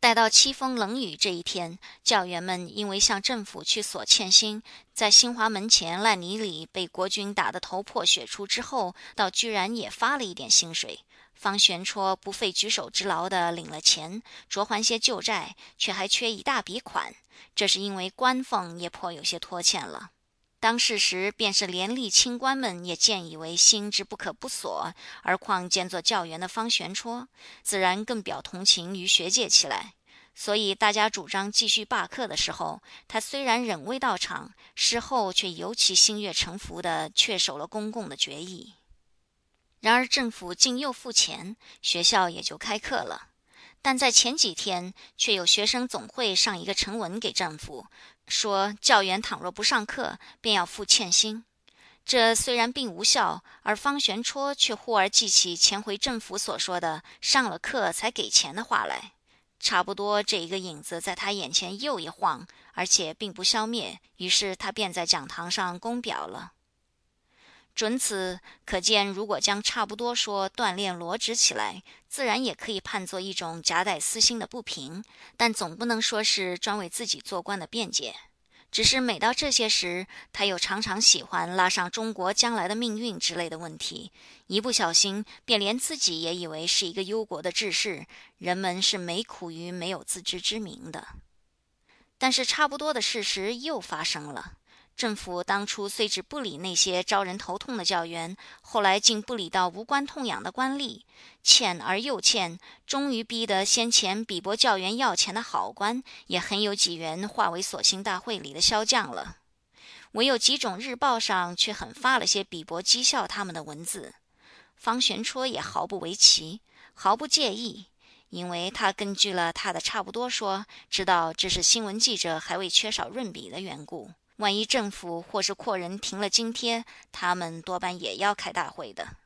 待到凄风冷雨这一天，教员们因为向政府去索欠薪，在新华门前烂泥里被国军打得头破血出之后，倒居然也发了一点薪水。方玄绰不费举手之劳地领了钱，着还些旧债，却还缺一大笔款。这是因为官俸也颇有些拖欠了。当事时，便是廉吏清官们也见以为心之不可不索，而况兼做教员的方玄绰，自然更表同情于学界起来。所以大家主张继续罢课的时候，他虽然仍未到场，事后却尤其心悦诚服地确守了公共的决议。然而政府竟又付钱，学校也就开课了。但在前几天，却有学生总会上一个呈文给政府。说教员倘若不上课，便要付欠薪。这虽然并无效，而方玄戳却忽而记起前回政府所说的“上了课才给钱”的话来。差不多这一个影子在他眼前又一晃，而且并不消灭。于是他便在讲堂上公表了。准此可见，如果将差不多说锻炼罗织起来，自然也可以判作一种夹带私心的不平，但总不能说是专为自己做官的辩解。只是每到这些时，他又常常喜欢拉上中国将来的命运之类的问题，一不小心便连自己也以为是一个忧国的志士。人们是没苦于没有自知之明的。但是差不多的事实又发生了。政府当初虽只不理那些招人头痛的教员，后来竟不理到无关痛痒的官吏，欠而又欠，终于逼得先前比驳教员要钱的好官，也很有几员化为所幸大会里的骁将了。唯有几种日报上却很发了些比驳讥笑他们的文字。方玄绰也毫不为奇，毫不介意，因为他根据了他的差不多说，知道这是新闻记者还未缺少润笔的缘故。万一政府或是阔人停了津贴，他们多半也要开大会的。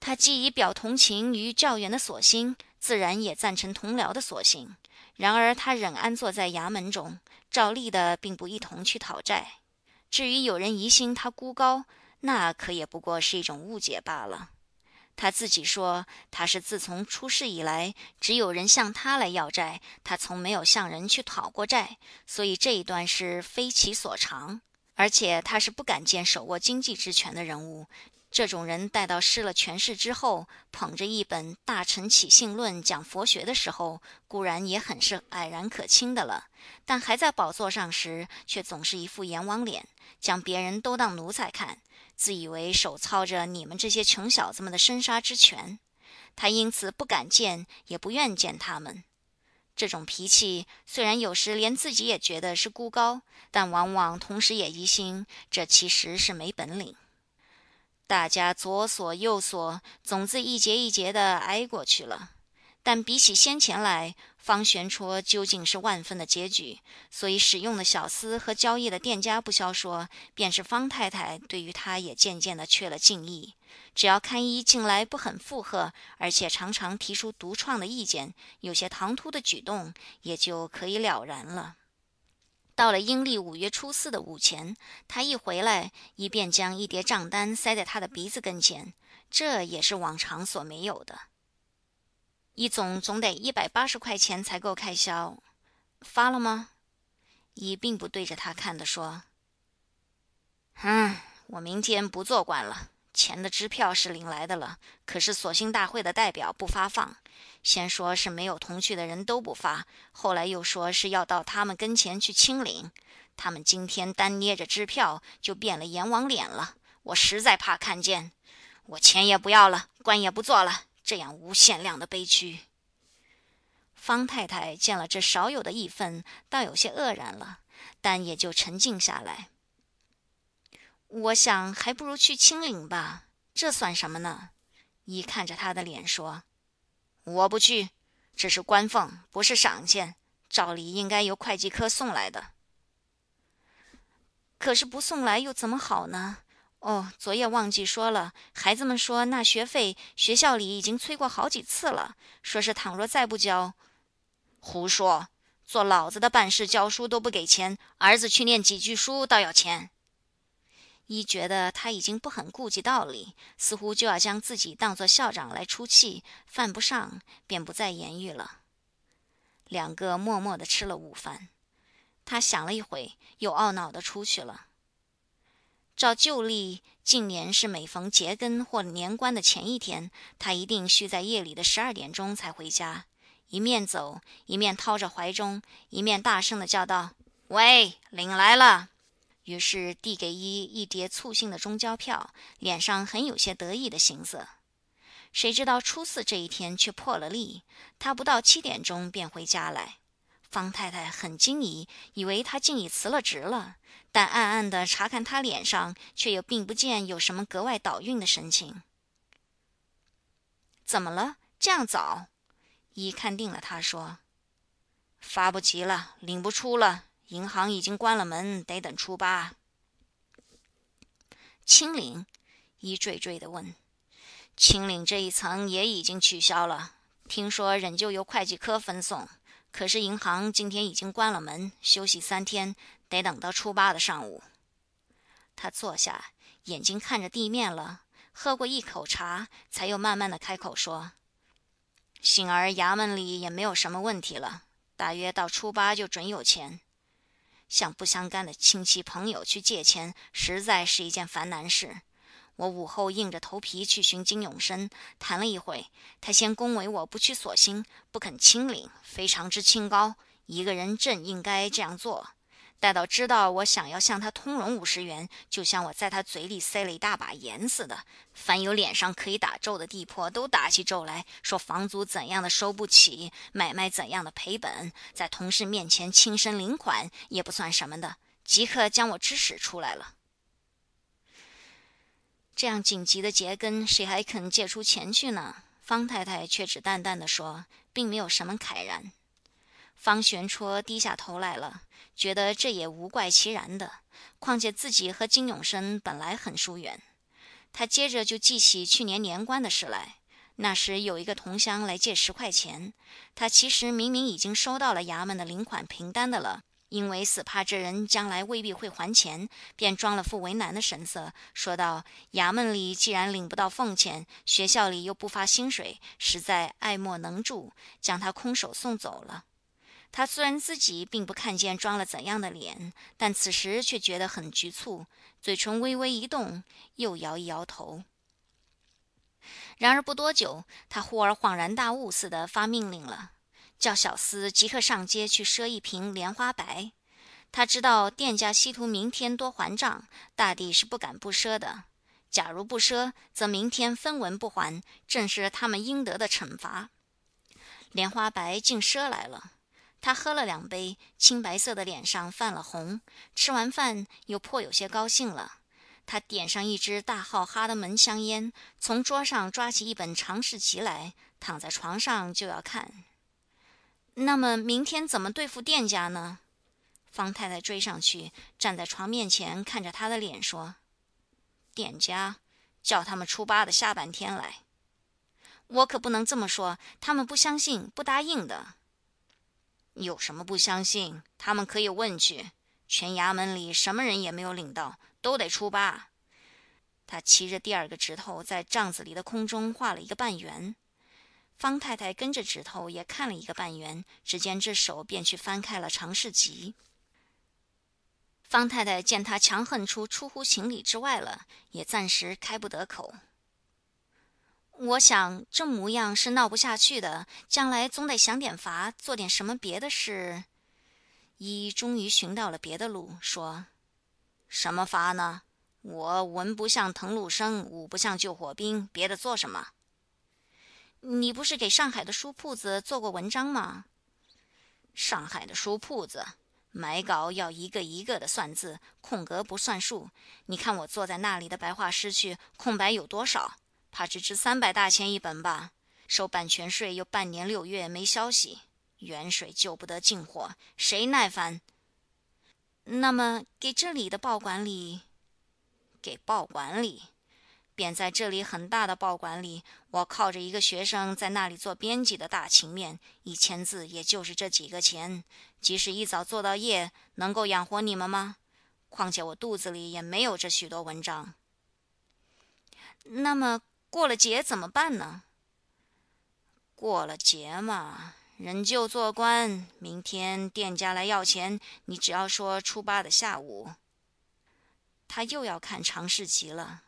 他既已表同情于教员的所心，自然也赞成同僚的所行。然而他仍安坐在衙门中，照例的并不一同去讨债。至于有人疑心他孤高，那可也不过是一种误解罢了。他自己说，他是自从出世以来，只有人向他来要债，他从没有向人去讨过债，所以这一段是非其所长。而且他是不敢见手握经济之权的人物，这种人待到失了权势之后，捧着一本《大臣起信论》讲佛学的时候，固然也很是蔼然可亲的了，但还在宝座上时，却总是一副阎王脸，将别人都当奴才看。自以为手操着你们这些穷小子们的生杀之权，他因此不敢见，也不愿见他们。这种脾气虽然有时连自己也觉得是孤高，但往往同时也疑心这其实是没本领。大家左锁右锁，总之一节一节的挨过去了。但比起先前来，方玄戳究竟是万分的拮据，所以使用的小厮和交易的店家不消说，便是方太太对于他也渐渐的缺了敬意。只要堪一近来不很附和，而且常常提出独创的意见，有些唐突的举动，也就可以了然了。到了阴历五月初四的午前，他一回来，一便将一叠账单塞在他的鼻子跟前，这也是往常所没有的。一总总得一百八十块钱才够开销，发了吗？乙并不对着他看的说：“嗯，我明天不做官了。钱的支票是领来的了，可是索性大会的代表不发放。先说是没有同去的人都不发，后来又说是要到他们跟前去清领。他们今天单捏着支票就变了阎王脸了。我实在怕看见，我钱也不要了，官也不做了。”这样无限量的悲剧，方太太见了这少有的义愤，倒有些愕然了，但也就沉静下来。我想还不如去清领吧，这算什么呢？一看着他的脸说：“我不去，这是官俸，不是赏钱，照理应该由会计科送来的。可是不送来又怎么好呢？”哦，昨夜忘记说了。孩子们说那学费学校里已经催过好几次了，说是倘若再不交，胡说！做老子的办事教书都不给钱，儿子去念几句书倒要钱。一觉得他已经不很顾及道理，似乎就要将自己当作校长来出气，犯不上，便不再言语了。两个默默地吃了午饭，他想了一会，又懊恼地出去了。照旧例，近年是每逢节根或年关的前一天，他一定需在夜里的十二点钟才回家。一面走，一面掏着怀中，一面大声的叫道：“喂，领来了！”于是递给一一叠粗信的中交票，脸上很有些得意的形色。谁知道初四这一天却破了例，他不到七点钟便回家来。方太太很惊疑，以为他竟已辞了职了。但暗暗的查看他脸上，却又并不见有什么格外倒运的神情。怎么了？这样早？一看定了，他说：“发不及了，领不出了，银行已经关了门，得等初八。”清领？一惴惴的问：“清领这一层也已经取消了，听说仍旧由会计科分送。可是银行今天已经关了门，休息三天。”得等到初八的上午，他坐下，眼睛看着地面了，喝过一口茶，才又慢慢的开口说：“幸而衙门里也没有什么问题了，大约到初八就准有钱。向不相干的亲戚朋友去借钱，实在是一件烦难事。我午后硬着头皮去寻金永生，谈了一会，他先恭维我不去索心，不肯清领，非常之清高。一个人正应该这样做。”待到知道我想要向他通融五十元，就像我在他嘴里塞了一大把盐似的。凡有脸上可以打皱的地铺，都打起皱来说房租怎样的收不起，买卖怎样的赔本，在同事面前轻声领款也不算什么的，即刻将我指使出来了。这样紧急的结根，谁还肯借出钱去呢？方太太却只淡淡的说，并没有什么慨然。方玄戳低下头来了。觉得这也无怪其然的，况且自己和金永生本来很疏远。他接着就记起去年年关的事来，那时有一个同乡来借十块钱，他其实明明已经收到了衙门的领款凭单的了，因为死怕这人将来未必会还钱，便装了副为难的神色，说道：“衙门里既然领不到俸钱，学校里又不发薪水，实在爱莫能助，将他空手送走了。”他虽然自己并不看见装了怎样的脸，但此时却觉得很局促，嘴唇微微一动，又摇一摇头。然而不多久，他忽而恍然大悟似的发命令了，叫小厮即刻上街去赊一瓶莲花白。他知道店家希图明天多还账，大抵是不敢不赊的。假如不赊，则明天分文不还，正是他们应得的惩罚。莲花白竟赊来了。他喝了两杯，青白色的脸上泛了红。吃完饭，又颇有些高兴了。他点上一支大号哈德门香烟，从桌上抓起一本常识集来，躺在床上就要看。那么明天怎么对付店家呢？方太太追上去，站在床面前，看着他的脸说：“店家，叫他们初八的下半天来。我可不能这么说，他们不相信，不答应的。有什么不相信？他们可以问去。全衙门里什么人也没有领到。”都得出八。他骑着第二个指头在帐子里的空中画了一个半圆。方太太跟着指头也看了一个半圆，只见这手便去翻开了常识集。方太太见他强横出出乎情理之外了，也暂时开不得口。我想这模样是闹不下去的，将来总得想点法，做点什么别的事。一终于寻到了别的路，说。什么法呢？我文不像滕禄生，武不像救火兵，别的做什么？你不是给上海的书铺子做过文章吗？上海的书铺子买稿要一个一个的算字，空格不算数。你看我坐在那里的白话诗句，空白有多少？怕只值三百大钱一本吧？收版权税又半年六月没消息，远水救不得近火，谁耐烦？那么，给这里的报馆里，给报馆里，便在这里很大的报馆里，我靠着一个学生在那里做编辑的大情面，一千字也就是这几个钱，即使一早做到夜，能够养活你们吗？况且我肚子里也没有这许多文章。那么过了节怎么办呢？过了节嘛。人就做官，明天店家来要钱，你只要说初八的下午。他又要看常识集了。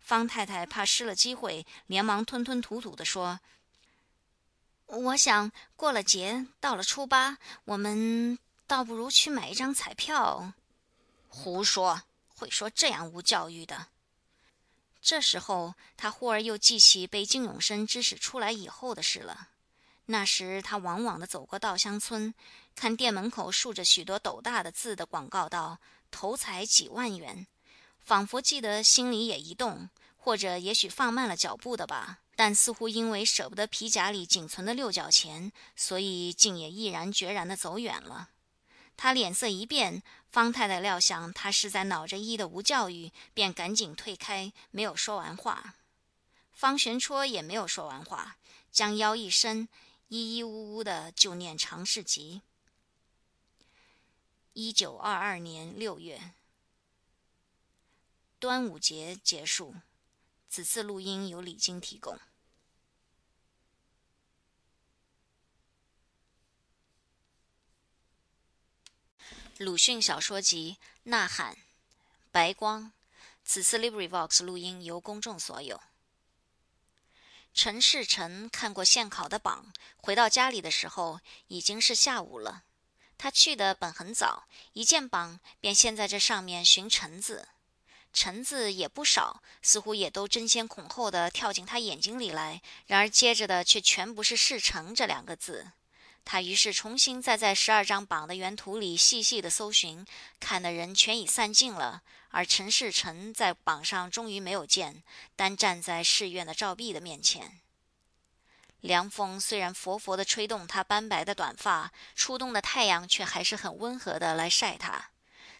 方太太怕失了机会，连忙吞吞吐吐地说：“我想过了节，到了初八，我们倒不如去买一张彩票。”胡说！会说这样无教育的。这时候，他忽而又记起被金永生指使出来以后的事了。那时，他往往的走过稻香村，看店门口竖着许多斗大的字的广告，道头彩几万元，仿佛记得心里也一动，或者也许放慢了脚步的吧。但似乎因为舍不得皮夹里仅存的六角钱，所以竟也毅然决然的走远了。他脸色一变，方太太料想他是在恼着一的无教育，便赶紧退开，没有说完话。方玄绰也没有说完话，将腰一伸。依依呜呜的就念常氏集。一九二二年六月，端午节结束。此次录音由李晶提供。鲁迅小说集《呐喊》，白光。此次 LibriVox 录音由公众所有。陈世成看过现考的榜，回到家里的时候已经是下午了。他去的本很早，一见榜便先在这上面寻陈字，陈字也不少，似乎也都争先恐后的跳进他眼睛里来。然而接着的却全不是“世成”这两个字。他于是重新再在十二张榜的原图里细细的搜寻，看的人全已散尽了。而陈世成在榜上终于没有见，单站在寺院的照壁的面前。凉风虽然佛佛地吹动他斑白的短发，初冬的太阳却还是很温和的来晒他，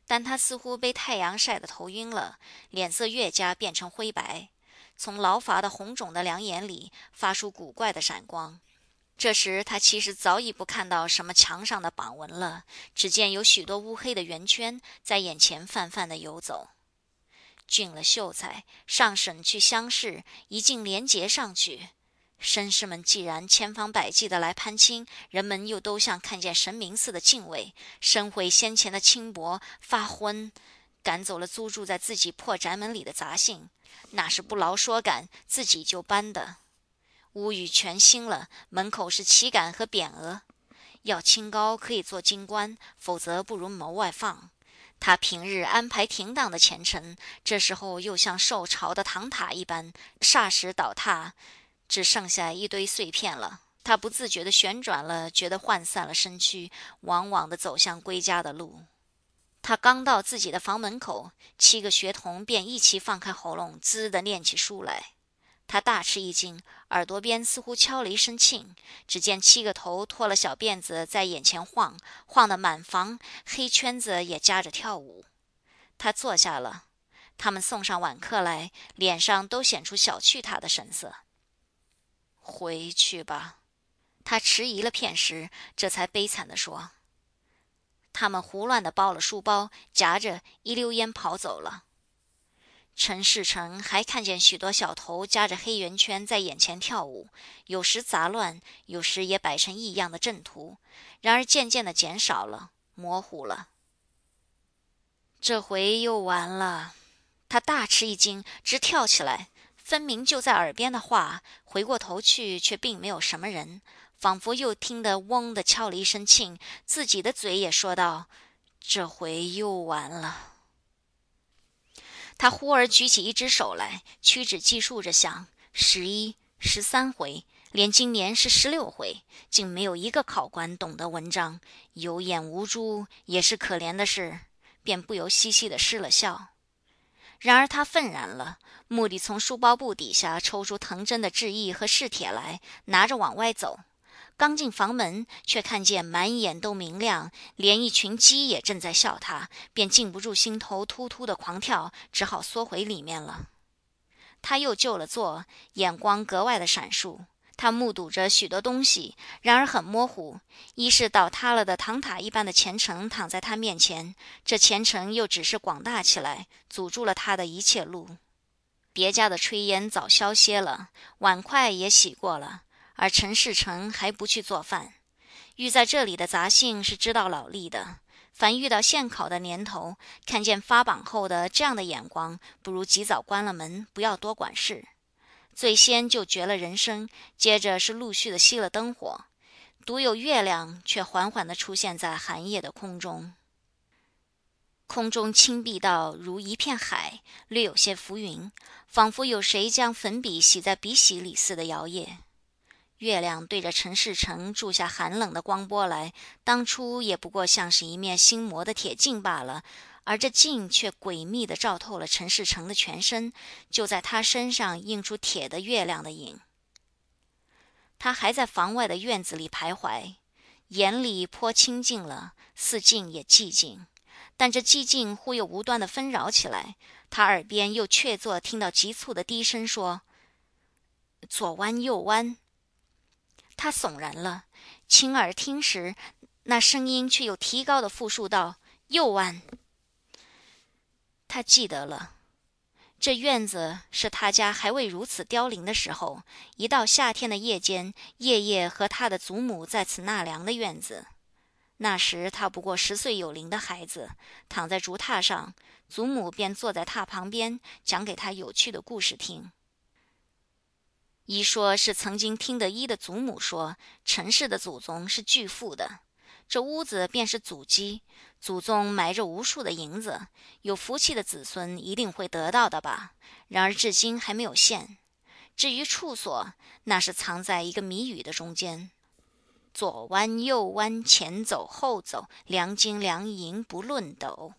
但他似乎被太阳晒得头晕了，脸色越加变成灰白，从劳乏的红肿的两眼里发出古怪的闪光。这时，他其实早已不看到什么墙上的榜文了，只见有许多乌黑的圆圈在眼前泛泛的游走。俊了秀才，上省去乡试，一进廉洁上去，绅士们既然千方百计的来攀亲，人们又都像看见神明似的敬畏，深悔先前的轻薄，发昏，赶走了租住在自己破宅门里的杂姓，那是不劳说赶，自己就搬的。屋宇全新了，门口是旗杆和匾额。要清高可以做京官，否则不如谋外放。他平日安排停当的前程，这时候又像受潮的唐塔一般，霎时倒塌，只剩下一堆碎片了。他不自觉地旋转了，觉得涣散了身躯，往往地走向归家的路。他刚到自己的房门口，七个学童便一齐放开喉咙，滋的念起书来。他大吃一惊，耳朵边似乎敲了一声磬。只见七个头拖了小辫子在眼前晃，晃得满房黑圈子也夹着跳舞。他坐下了，他们送上晚课来，脸上都显出小觑他的神色。回去吧，他迟疑了片时，这才悲惨地说。他们胡乱地包了书包，夹着一溜烟跑走了。陈世成还看见许多小头夹着黑圆圈在眼前跳舞，有时杂乱，有时也摆成异样的阵图，然而渐渐的减少了，模糊了。这回又完了，他大吃一惊，直跳起来。分明就在耳边的话，回过头去却并没有什么人。仿佛又听得嗡的敲了一声磬，自己的嘴也说道：“这回又完了。”他忽而举起一只手来，屈指计数着想：十一、十三回，连今年是十六回，竟没有一个考官懂得文章，有眼无珠，也是可怜的事。便不由嘻嘻的失了笑。然而他愤然了，目的从书包布底下抽出藤真的制意和试帖来，拿着往外走。刚进房门，却看见满眼都明亮，连一群鸡也正在笑他，便禁不住心头突突的狂跳，只好缩回里面了。他又就了座，眼光格外的闪烁。他目睹着许多东西，然而很模糊。一是倒塌了的唐塔一般的前程躺在他面前，这前程又只是广大起来，阻住了他的一切路。别家的炊烟早消歇了，碗筷也洗过了。而陈世成还不去做饭，遇在这里的杂兴是知道老历的。凡遇到现考的年头，看见发榜后的这样的眼光，不如及早关了门，不要多管事。最先就绝了人声，接着是陆续的熄了灯火，独有月亮却缓缓地出现在寒夜的空中。空中青碧到如一片海，略有些浮云，仿佛有谁将粉笔洗在笔洗里似的摇曳。月亮对着陈世成注下寒冷的光波来，当初也不过像是一面心魔的铁镜罢了，而这镜却诡秘地照透了陈世成的全身，就在他身上映出铁的月亮的影。他还在房外的院子里徘徊，眼里颇清静了，似静也寂静，但这寂静忽又无端地纷扰起来，他耳边又确作听到急促的低声说：“左弯右弯。”他悚然了，亲耳听时，那声音却又提高的复述道：“右弯。”他记得了，这院子是他家还未如此凋零的时候，一到夏天的夜间，夜夜和他的祖母在此纳凉的院子。那时他不过十岁有龄的孩子，躺在竹榻上，祖母便坐在榻旁边，讲给他有趣的故事听。一说是曾经听得一的祖母说，陈氏的祖宗是巨富的，这屋子便是祖基，祖宗埋着无数的银子，有福气的子孙一定会得到的吧？然而至今还没有现。至于处所，那是藏在一个谜语的中间，左弯右弯，前走后走，量金量银不论斗。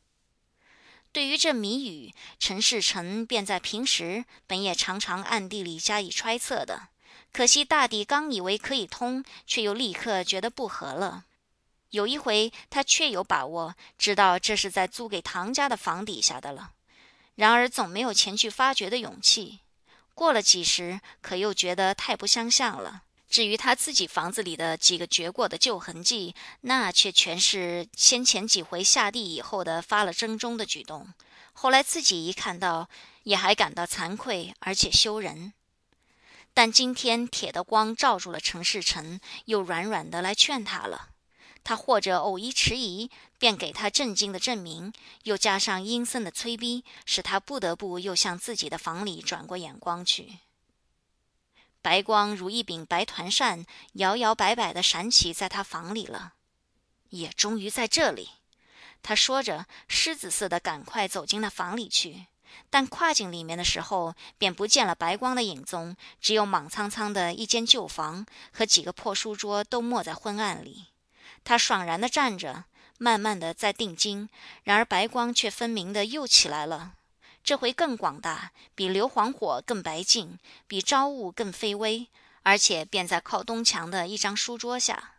对于这谜语，陈世成便在平时本也常常暗地里加以揣测的。可惜大抵刚以为可以通，却又立刻觉得不合了。有一回，他确有把握，知道这是在租给唐家的房底下的了，然而总没有前去发掘的勇气。过了几时，可又觉得太不相像了。至于他自己房子里的几个掘过的旧痕迹，那却全是先前几回下地以后的发了征中的举动。后来自己一看到，也还感到惭愧，而且羞人。但今天铁的光照住了陈世成，又软软的来劝他了。他或者偶一迟疑，便给他震惊的证明，又加上阴森的催逼，使他不得不又向自己的房里转过眼光去。白光如一柄白团扇，摇摇摆摆地闪起在他房里了。也终于在这里，他说着，狮子似的赶快走进那房里去。但跨进里面的时候，便不见了白光的影踪，只有莽苍苍的一间旧房和几个破书桌都没在昏暗里。他爽然地站着，慢慢的在定睛，然而白光却分明的又起来了。这回更广大，比硫磺火更白净，比朝雾更飞微，而且便在靠东墙的一张书桌下。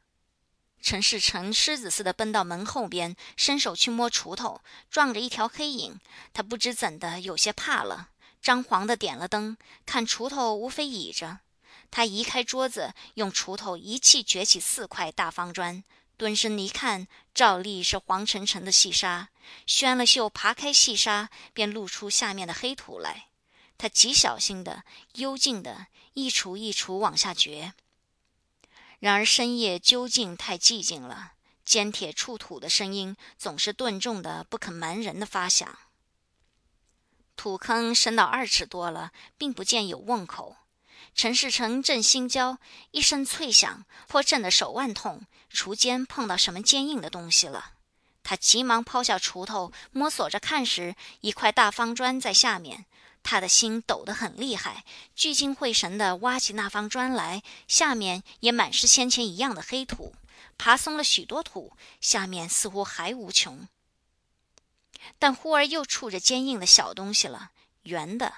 陈世成狮子似的奔到门后边，伸手去摸锄头，撞着一条黑影。他不知怎的有些怕了，张皇的点了灯，看锄头无非倚着。他移开桌子，用锄头一气掘起四块大方砖。蹲身一看，照例是黄沉沉的细沙。宣了袖，扒开细沙，便露出下面的黑土来。他极小心的、幽静的，一锄一锄往下掘。然而深夜究竟太寂静了，尖铁触土的声音总是顿重的、不肯瞒人的发响。土坑深到二尺多了，并不见有瓮口。陈世成正心焦，一声脆响，颇震得手腕痛。锄尖碰到什么坚硬的东西了，他急忙抛下锄头，摸索着看时，一块大方砖在下面。他的心抖得很厉害，聚精会神地挖起那方砖来，下面也满是先前一样的黑土，爬松了许多土，下面似乎还无穷。但忽而又触着坚硬的小东西了，圆的，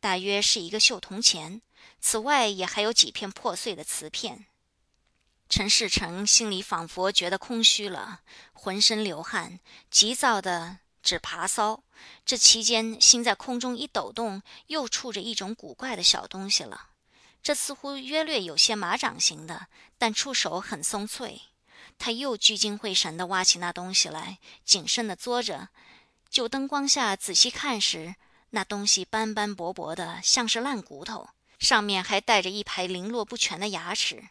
大约是一个绣铜钱。此外，也还有几片破碎的瓷片。陈世成心里仿佛觉得空虚了，浑身流汗，急躁的只爬骚。这期间，心在空中一抖动，又触着一种古怪的小东西了。这似乎约略有些马掌形的，但触手很松脆。他又聚精会神地挖起那东西来，谨慎地嘬着。就灯光下仔细看时，那东西斑斑驳驳的，像是烂骨头。上面还带着一排零落不全的牙齿，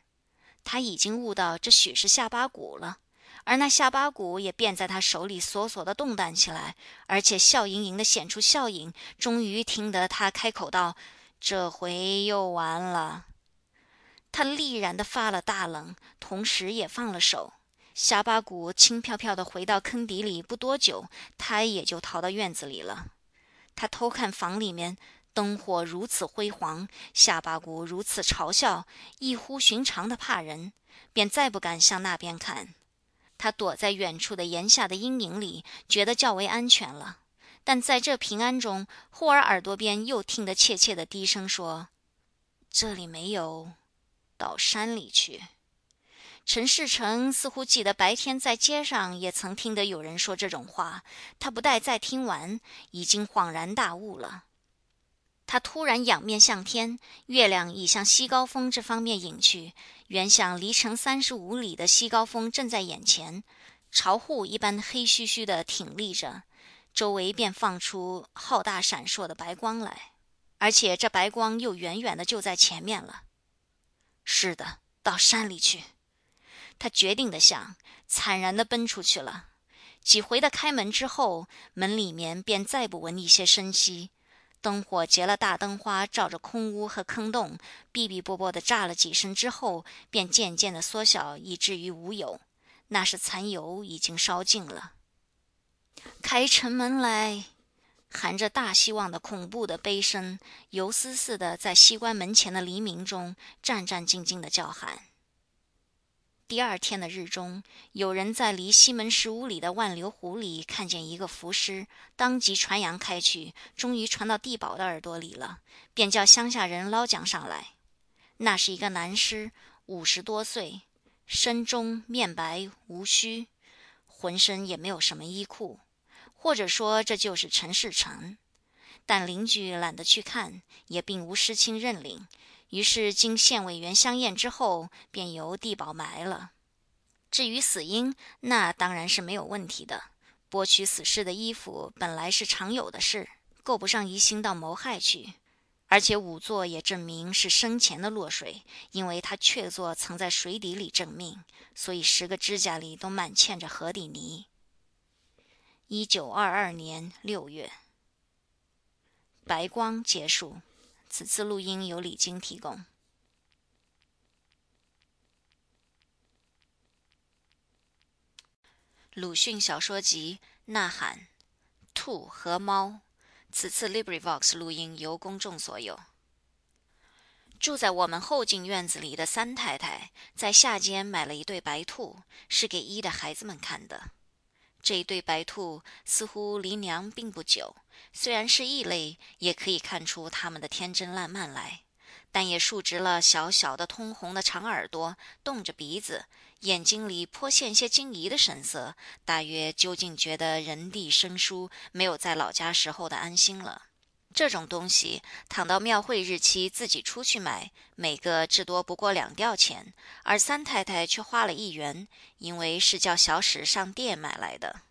他已经悟到这许是下巴骨了，而那下巴骨也便在他手里索索的动弹起来，而且笑盈盈的显出笑影。终于听得他开口道：“这回又完了。”他厉然的发了大冷，同时也放了手。下巴骨轻飘飘的回到坑底里，不多久，他也就逃到院子里了。他偷看房里面。灯火如此辉煌，下巴骨如此嘲笑，异乎寻常的怕人，便再不敢向那边看。他躲在远处的檐下的阴影里，觉得较为安全了。但在这平安中，忽而耳朵边又听得怯怯的低声说：“这里没有，到山里去。”陈世成似乎记得白天在街上也曾听得有人说这种话，他不待再听完，已经恍然大悟了。他突然仰面向天，月亮已向西高峰这方面隐去，原想离城三十五里的西高峰正在眼前，巢户一般黑黢黢的挺立着，周围便放出浩大闪烁的白光来，而且这白光又远远的就在前面了。是的，到山里去。他决定的想，惨然的奔出去了。几回的开门之后，门里面便再不闻一些声息。灯火结了大灯花，照着空屋和坑洞，哔哔啵啵的炸了几声之后，便渐渐的缩小，以至于无有。那是残油已经烧尽了。开城门来，含着大希望的恐怖的悲声，游丝似的在西关门前的黎明中战战兢兢的叫喊。第二天的日中，有人在离西门十五里的万流湖里看见一个浮尸，当即传扬开去，终于传到地保的耳朵里了，便叫乡下人捞桨上来。那是一个男尸，五十多岁，身中面白无须，浑身也没有什么衣裤，或者说这就是陈世成。但邻居懒得去看，也并无师亲认领。于是，经县委员相验之后，便由地保埋了。至于死因，那当然是没有问题的。剥取死尸的衣服本来是常有的事，够不上疑心到谋害去。而且仵作也证明是生前的落水，因为他确作曾在水底里挣命，所以十个指甲里都满嵌着河底泥。一九二二年六月，白光结束。此次录音由李晶提供。鲁迅小说集《呐喊》，兔和猫。此次 LibriVox 录音由公众所有。住在我们后进院子里的三太太，在下间买了一对白兔，是给一的孩子们看的。这一对白兔似乎离娘并不久，虽然是异类，也可以看出它们的天真烂漫来。但也竖直了小小的通红的长耳朵，动着鼻子，眼睛里颇现些惊疑的神色，大约究竟觉得人地生疏，没有在老家时候的安心了。这种东西，躺到庙会日期自己出去买，每个至多不过两吊钱，而三太太却花了一元，因为是叫小史上店买来的。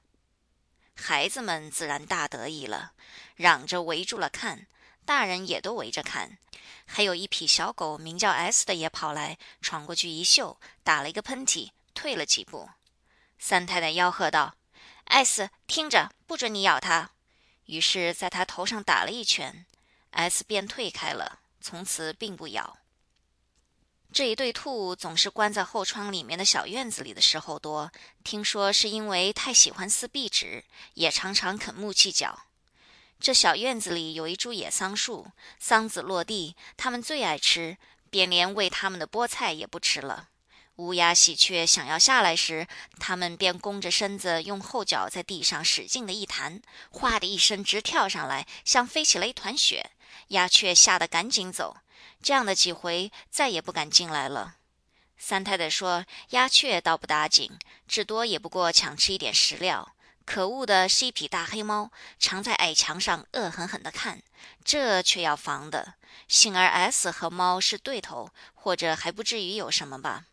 孩子们自然大得意了，嚷着围住了看，大人也都围着看。还有一匹小狗，名叫 S 的也跑来，闯过去一嗅，打了一个喷嚏，退了几步。三太太吆喝道：“S，听着，不准你咬它！”于是，在他头上打了一拳，S 便退开了，从此并不咬。这一对兔总是关在后窗里面的小院子里的时候多，听说是因为太喜欢撕壁纸，也常常啃木器角。这小院子里有一株野桑树，桑子落地，它们最爱吃，便连喂它们的菠菜也不吃了。乌鸦、喜鹊想要下来时，它们便弓着身子，用后脚在地上使劲的一弹，哗的一声直跳上来，像飞起了一团雪。鸦雀吓得赶紧走，这样的几回再也不敢进来了。三太太说：“鸦雀倒不打紧，至多也不过抢吃一点食料。”可恶的是一匹大黑猫，常在矮墙上恶狠狠地看，这却要防的。幸而 S 和猫是对头，或者还不至于有什么吧。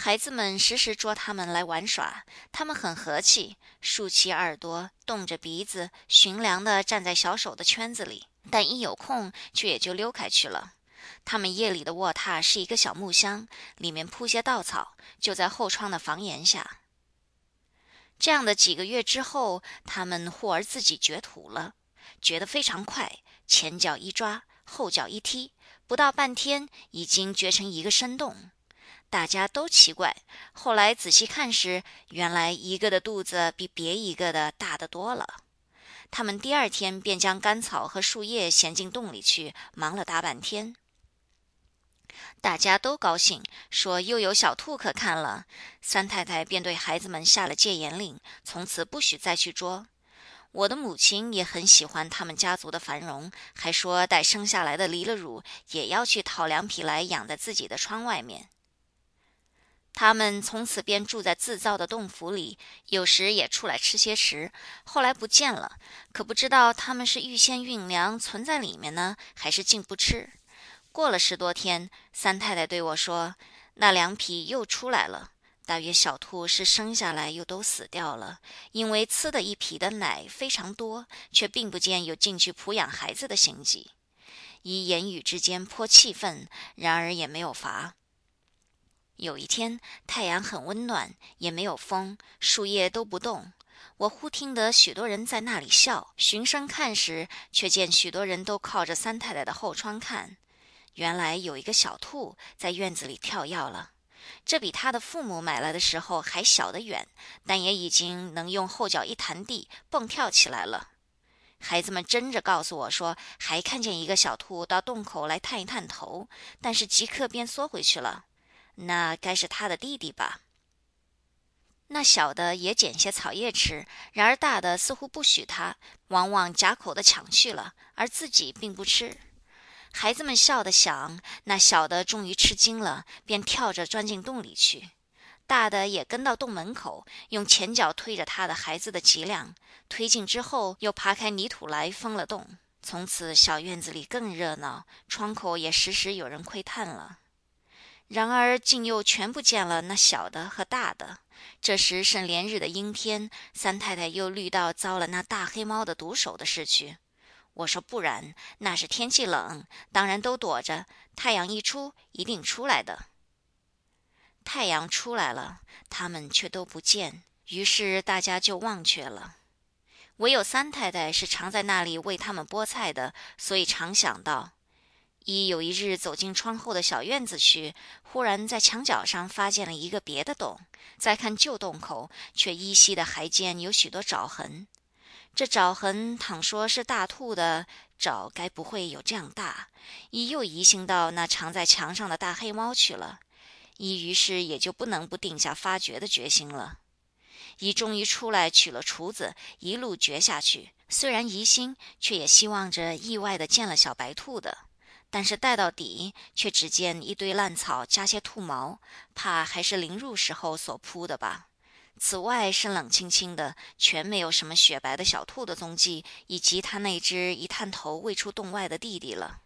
孩子们时时捉它们来玩耍，它们很和气，竖起耳朵，动着鼻子，驯良地站在小手的圈子里，但一有空却也就溜开去了。他们夜里的卧榻是一个小木箱，里面铺些稻草，就在后窗的房檐下。这样的几个月之后，他们忽而自己掘土了，掘得非常快，前脚一抓，后脚一踢，不到半天，已经掘成一个深洞。大家都奇怪，后来仔细看时，原来一个的肚子比别一个的大得多了。他们第二天便将干草和树叶衔进洞里去，忙了大半天。大家都高兴，说又有小兔可看了。三太太便对孩子们下了戒严令，从此不许再去捉。我的母亲也很喜欢他们家族的繁荣，还说待生下来的离了乳，也要去讨两匹来养在自己的窗外面。他们从此便住在自造的洞府里，有时也出来吃些食。后来不见了，可不知道他们是预先运粮存在里面呢，还是竟不吃。过了十多天，三太太对我说：“那两匹又出来了。大约小兔是生下来又都死掉了，因为呲的一匹的奶非常多，却并不见有进去抚养孩子的行迹。一言语之间颇气愤，然而也没有罚。有一天太阳很温暖，也没有风，树叶都不动。我忽听得许多人在那里笑，循声看时，却见许多人都靠着三太太的后窗看。”原来有一个小兔在院子里跳跃了，这比他的父母买来的时候还小得远，但也已经能用后脚一弹地蹦跳起来了。孩子们争着告诉我说，还看见一个小兔到洞口来探一探头，但是即刻便缩回去了。那该是他的弟弟吧？那小的也捡些草叶吃，然而大的似乎不许他，往往夹口的抢去了，而自己并不吃。孩子们笑得响，那小的终于吃惊了，便跳着钻进洞里去。大的也跟到洞门口，用前脚推着他的孩子的脊梁，推进之后，又爬开泥土来封了洞。从此小院子里更热闹，窗口也时时有人窥探了。然而竟又全不见了那小的和大的。这时是连日的阴天，三太太又虑到遭了那大黑猫的毒手的事去。我说不然，那是天气冷，当然都躲着。太阳一出，一定出来的。太阳出来了，他们却都不见，于是大家就忘却了。唯有三太太是常在那里为他们剥菜的，所以常想到：一有一日走进窗后的小院子去，忽然在墙角上发现了一个别的洞，再看旧洞口，却依稀的还见有许多爪痕。这爪痕，倘说是大兔的爪，该不会有这样大。一又疑心到那藏在墙上的大黑猫去了，一于是也就不能不定下发掘的决心了。一终于出来取了厨子，一路掘下去。虽然疑心，却也希望着意外的见了小白兔的。但是待到底，却只见一堆烂草加些兔毛，怕还是临入时候所铺的吧。此外是冷清清的，全没有什么雪白的小兔的踪迹，以及他那只一探头未出洞外的弟弟了。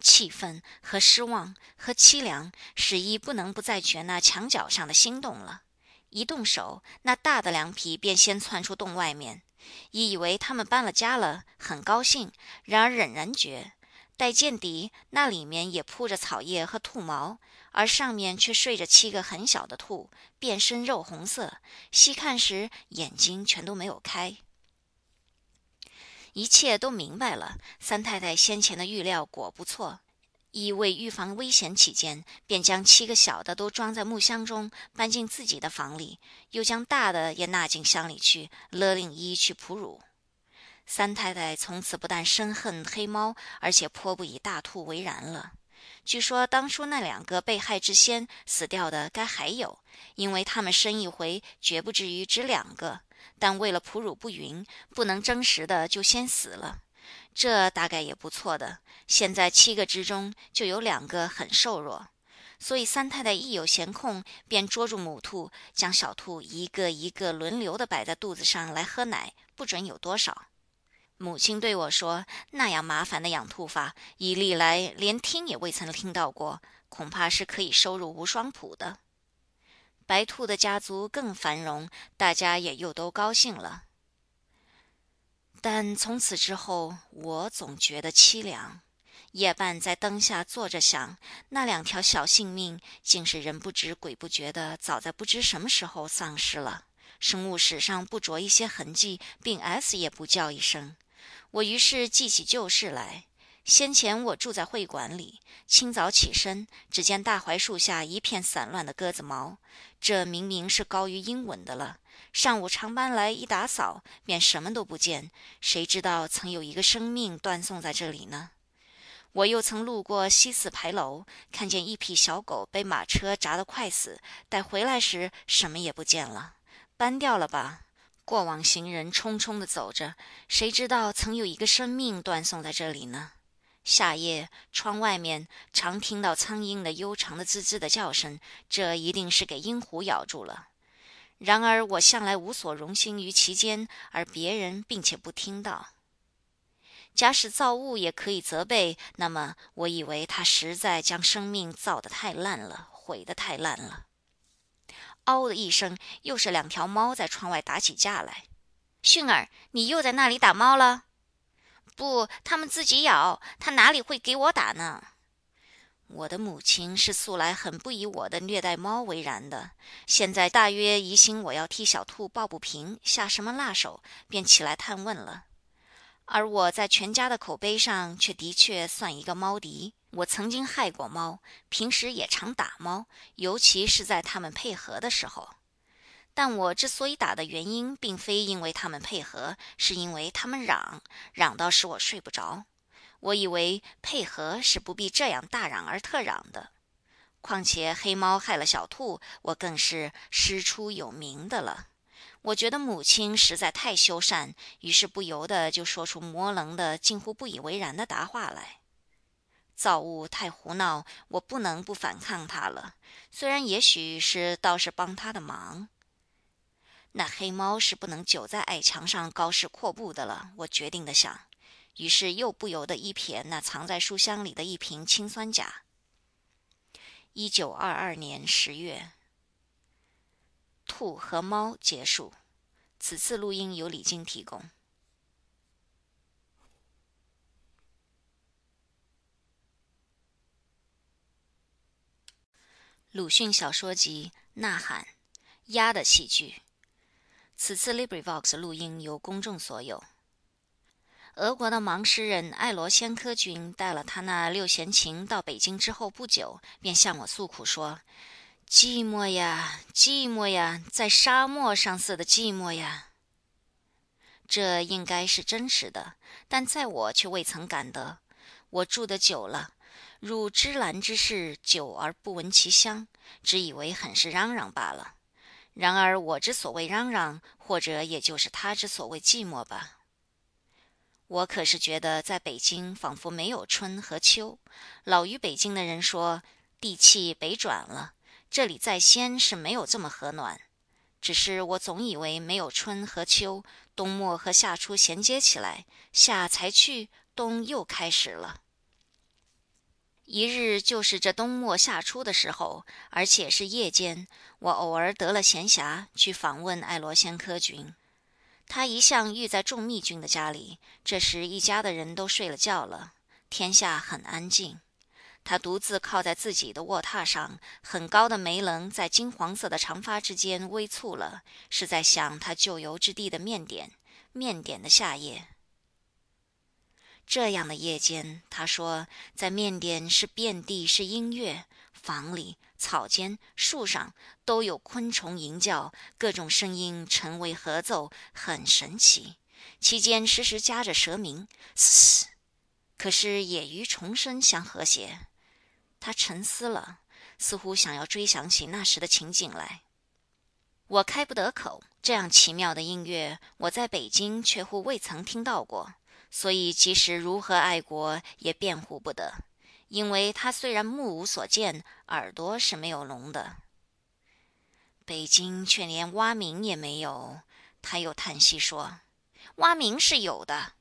气愤和失望和凄凉，使一不能不再觉那墙角上的心动了。一动手，那大的凉皮便先窜出洞外面。一以为他们搬了家了，很高兴，然而仍然觉。待见底，那里面也铺着草叶和兔毛，而上面却睡着七个很小的兔，遍身肉红色。细看时，眼睛全都没有开。一切都明白了。三太太先前的预料果不错，一为预防危险起见，便将七个小的都装在木箱中，搬进自己的房里，又将大的也纳进箱里去，勒令一去哺乳。三太太从此不但深恨黑猫，而且颇不以大兔为然了。据说当初那两个被害之先死掉的，该还有，因为他们生一回，绝不至于只两个。但为了哺乳不匀，不能真实的就先死了。这大概也不错的。现在七个之中就有两个很瘦弱，所以三太太一有闲空，便捉住母兔，将小兔一个一个轮流的摆在肚子上来喝奶，不准有多少。母亲对我说：“那样麻烦的养兔法，以历来连听也未曾听到过，恐怕是可以收入无双谱的。”白兔的家族更繁荣，大家也又都高兴了。但从此之后，我总觉得凄凉。夜半在灯下坐着想，那两条小性命，竟是人不知鬼不觉的，早在不知什么时候丧失了。生物史上不着一些痕迹，并 S 也不叫一声。我于是记起旧事来。先前我住在会馆里，清早起身，只见大槐树下一片散乱的鸽子毛，这明明是高于英文的了。上午长班来一打扫，便什么都不见。谁知道曾有一个生命断送在这里呢？我又曾路过西四牌楼，看见一匹小狗被马车砸得快死，待回来时什么也不见了，搬掉了吧？过往行人匆匆地走着，谁知道曾有一个生命断送在这里呢？夏夜，窗外面常听到苍蝇的悠长的吱吱的叫声，这一定是给鹰虎咬住了。然而我向来无所容心于其间，而别人并且不听到。假使造物也可以责备，那么我以为他实在将生命造得太烂了，毁得太烂了。嗷的一声，又是两条猫在窗外打起架来。迅儿，你又在那里打猫了？不，它们自己咬，它哪里会给我打呢？我的母亲是素来很不以我的虐待猫为然的，现在大约疑心我要替小兔抱不平，下什么辣手，便起来探问了。而我在全家的口碑上，却的确算一个猫敌。我曾经害过猫，平时也常打猫，尤其是在它们配合的时候。但我之所以打的原因，并非因为它们配合，是因为它们嚷，嚷到使我睡不着。我以为配合是不必这样大嚷而特嚷的。况且黑猫害了小兔，我更是师出有名的了。我觉得母亲实在太修善，于是不由得就说出模棱的、近乎不以为然的答话来。造物太胡闹，我不能不反抗他了。虽然也许是倒是帮他的忙。那黑猫是不能久在矮墙上高士阔步的了。我决定的想，于是又不由得一瞥那藏在书箱里的一瓶氰酸钾。一九二二年十月，兔和猫结束。此次录音由李晶提供。鲁迅小说集《呐喊》，鸭的戏剧。此次 LibriVox 录音由公众所有。俄国的盲诗人艾罗先科君带了他那六弦琴到北京之后不久，便向我诉苦说：“寂寞呀，寂寞呀，在沙漠上似的寂寞呀。”这应该是真实的，但在我却未曾感得。我住得久了。入芝兰之室，久而不闻其香，只以为很是嚷嚷罢了。然而我之所谓嚷嚷，或者也就是他之所谓寂寞吧。我可是觉得在北京仿佛没有春和秋。老于北京的人说，地气北转了，这里在先是没有这么和暖。只是我总以为没有春和秋，冬末和夏初衔接起来，夏才去，冬又开始了。一日就是这冬末夏初的时候，而且是夜间，我偶尔得了闲暇，去访问爱罗先科君。他一向寓在众密君的家里，这时一家的人都睡了觉了，天下很安静。他独自靠在自己的卧榻上，很高的眉棱在金黄色的长发之间微蹙了，是在想他旧游之地的面点，面点的夏夜。这样的夜间，他说，在面点是遍地是音乐，房里、草间、树上都有昆虫吟叫，各种声音成为合奏，很神奇。其间时时夹着蛇鸣，嘶，可是也与虫声相和谐。他沉思了，似乎想要追想起那时的情景来。我开不得口，这样奇妙的音乐，我在北京却乎未曾听到过。所以，即使如何爱国，也辩护不得，因为他虽然目无所见，耳朵是没有聋的。北京却连蛙鸣也没有。他又叹息说：“蛙鸣是有的。”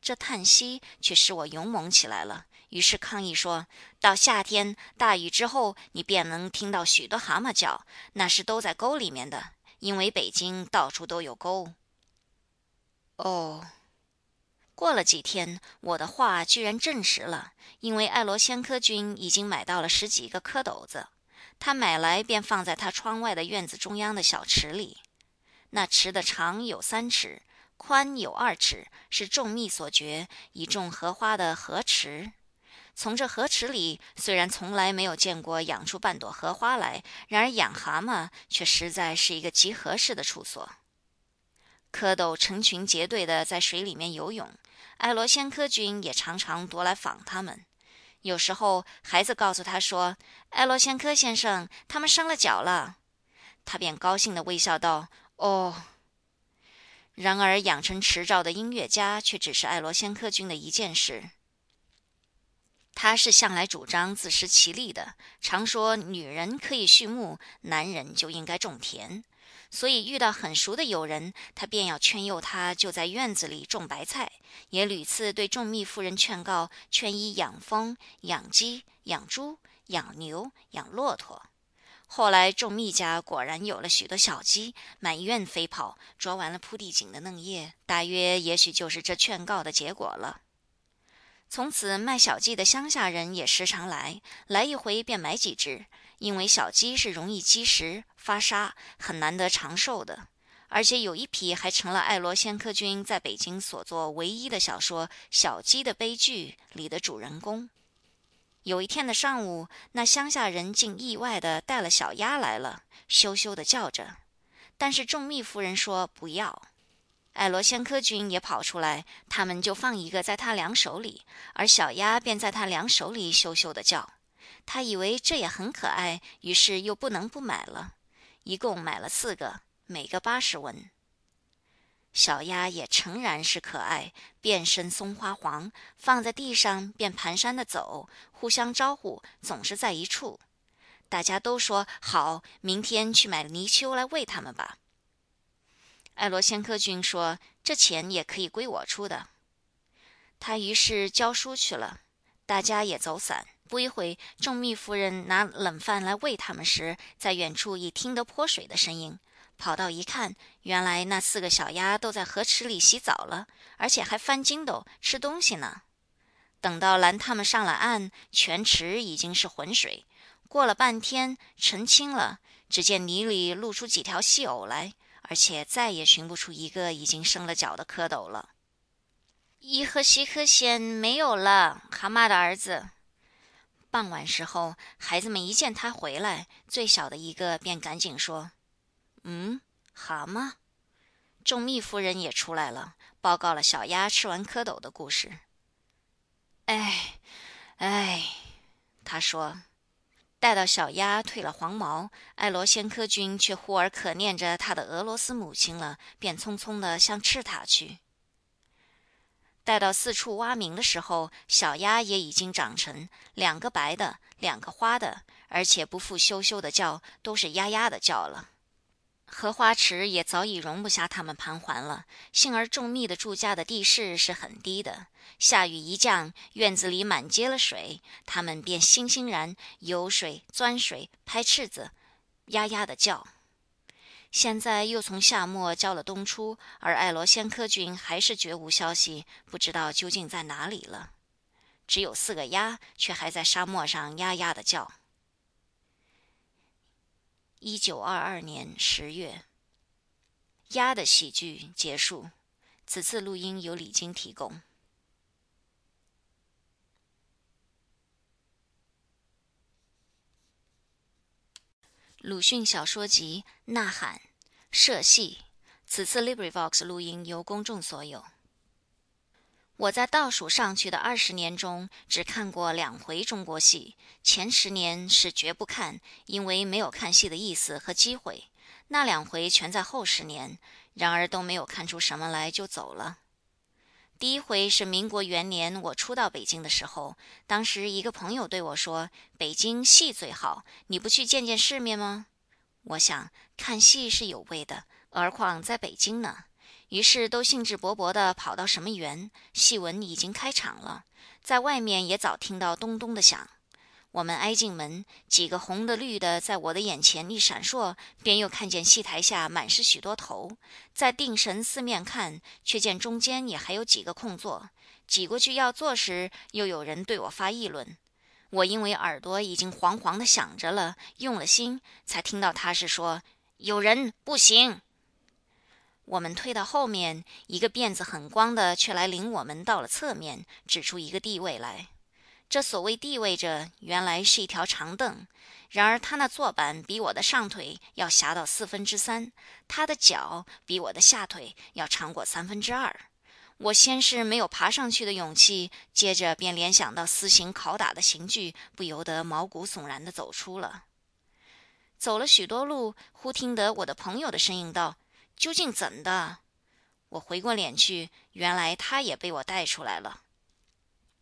这叹息却使我勇猛起来了，于是抗议说：“到夏天大雨之后，你便能听到许多蛤蟆叫，那是都在沟里面的，因为北京到处都有沟。”哦。过了几天，我的话居然证实了，因为爱罗仙科君已经买到了十几个蝌蚪子，他买来便放在他窗外的院子中央的小池里。那池的长有三尺，宽有二尺，是众蜜所掘以种荷花的荷池。从这荷池里，虽然从来没有见过养出半朵荷花来，然而养蛤蟆却实在是一个极合适的处所。蝌蚪成群结队的在水里面游泳。爱罗先科君也常常夺来访他们，有时候孩子告诉他说：“爱罗先科先生，他们伤了脚了。”他便高兴地微笑道：“哦。”然而养成持照的音乐家却只是爱罗先科君的一件事。他是向来主张自食其力的，常说女人可以畜牧，男人就应该种田。所以遇到很熟的友人，他便要劝诱他就在院子里种白菜，也屡次对众蜜夫人劝告，劝伊养蜂、养鸡、养猪、养牛、养骆驼。后来众蜜家果然有了许多小鸡，满院飞跑，啄完了铺地锦的嫩叶。大约也许就是这劝告的结果了。从此卖小鸡的乡下人也时常来，来一回便买几只。因为小鸡是容易积食发沙，很难得长寿的，而且有一匹还成了爱罗仙科君在北京所作唯一的小说《小鸡的悲剧》里的主人公。有一天的上午，那乡下人竟意外地带了小鸭来了，羞羞地叫着。但是众蜜夫人说不要，爱罗仙科君也跑出来，他们就放一个在他两手里，而小鸭便在他两手里羞羞地叫。他以为这也很可爱，于是又不能不买了，一共买了四个，每个八十文。小鸭也诚然是可爱，遍身松花黄，放在地上便蹒跚的走，互相招呼，总是在一处。大家都说好，明天去买泥鳅来喂它们吧。爱罗仙科君说：“这钱也可以归我出的。”他于是教书去了，大家也走散。不一会，众蜜夫人拿冷饭来喂他们时，在远处已听得泼水的声音，跑到一看，原来那四个小鸭都在河池里洗澡了，而且还翻筋斗吃东西呢。等到拦他们上了岸，全池已经是浑水。过了半天，澄清了，只见泥里露出几条细藕来，而且再也寻不出一个已经生了脚的蝌蚪了。伊和西克仙没有了，蛤蟆的儿子。傍晚时候，孩子们一见他回来，最小的一个便赶紧说：“嗯，蛤蟆。”众蜜夫人也出来了，报告了小鸭吃完蝌蚪的故事。哎，哎，他说：“待到小鸭褪了黄毛，爱罗先科君却忽而可念着他的俄罗斯母亲了，便匆匆地向赤塔去。待到四处蛙鸣的时候，小鸭也已经长成两个白的，两个花的，而且不复羞羞的叫，都是呀呀的叫了。荷花池也早已容不下它们盘桓了。幸而种蜜的住家的地势是很低的，下雨一降，院子里满接了水，它们便欣欣然游水、钻水、拍翅子，呀呀的叫。现在又从夏末交了冬初，而爱罗仙科君还是绝无消息，不知道究竟在哪里了。只有四个鸭，却还在沙漠上呀呀的叫。一九二二年十月，鸭的喜剧结束。此次录音由李晶提供。鲁迅小说集《呐喊》社戏，此次 LibriVox 录音由公众所有。我在倒数上去的二十年中，只看过两回中国戏。前十年是绝不看，因为没有看戏的意思和机会。那两回全在后十年，然而都没有看出什么来，就走了。第一回是民国元年，我初到北京的时候，当时一个朋友对我说：“北京戏最好，你不去见见世面吗？”我想看戏是有味的，何况在北京呢？于是都兴致勃勃地跑到什么园，戏文已经开场了，在外面也早听到咚咚的响。我们挨进门，几个红的绿的在我的眼前一闪烁，便又看见戏台下满是许多头。在定神四面看，却见中间也还有几个空座。挤过去要坐时，又有人对我发议论。我因为耳朵已经黄黄的响着了，用了心，才听到他是说：“有人不行。”我们退到后面，一个辫子很光的却来领我们到了侧面，指出一个地位来。这所谓地位着，原来是一条长凳。然而他那坐板比我的上腿要狭到四分之三，他的脚比我的下腿要长过三分之二。我先是没有爬上去的勇气，接着便联想到私刑拷打的刑具，不由得毛骨悚然地走出了。走了许多路，忽听得我的朋友的声音道。究竟怎的？我回过脸去，原来他也被我带出来了。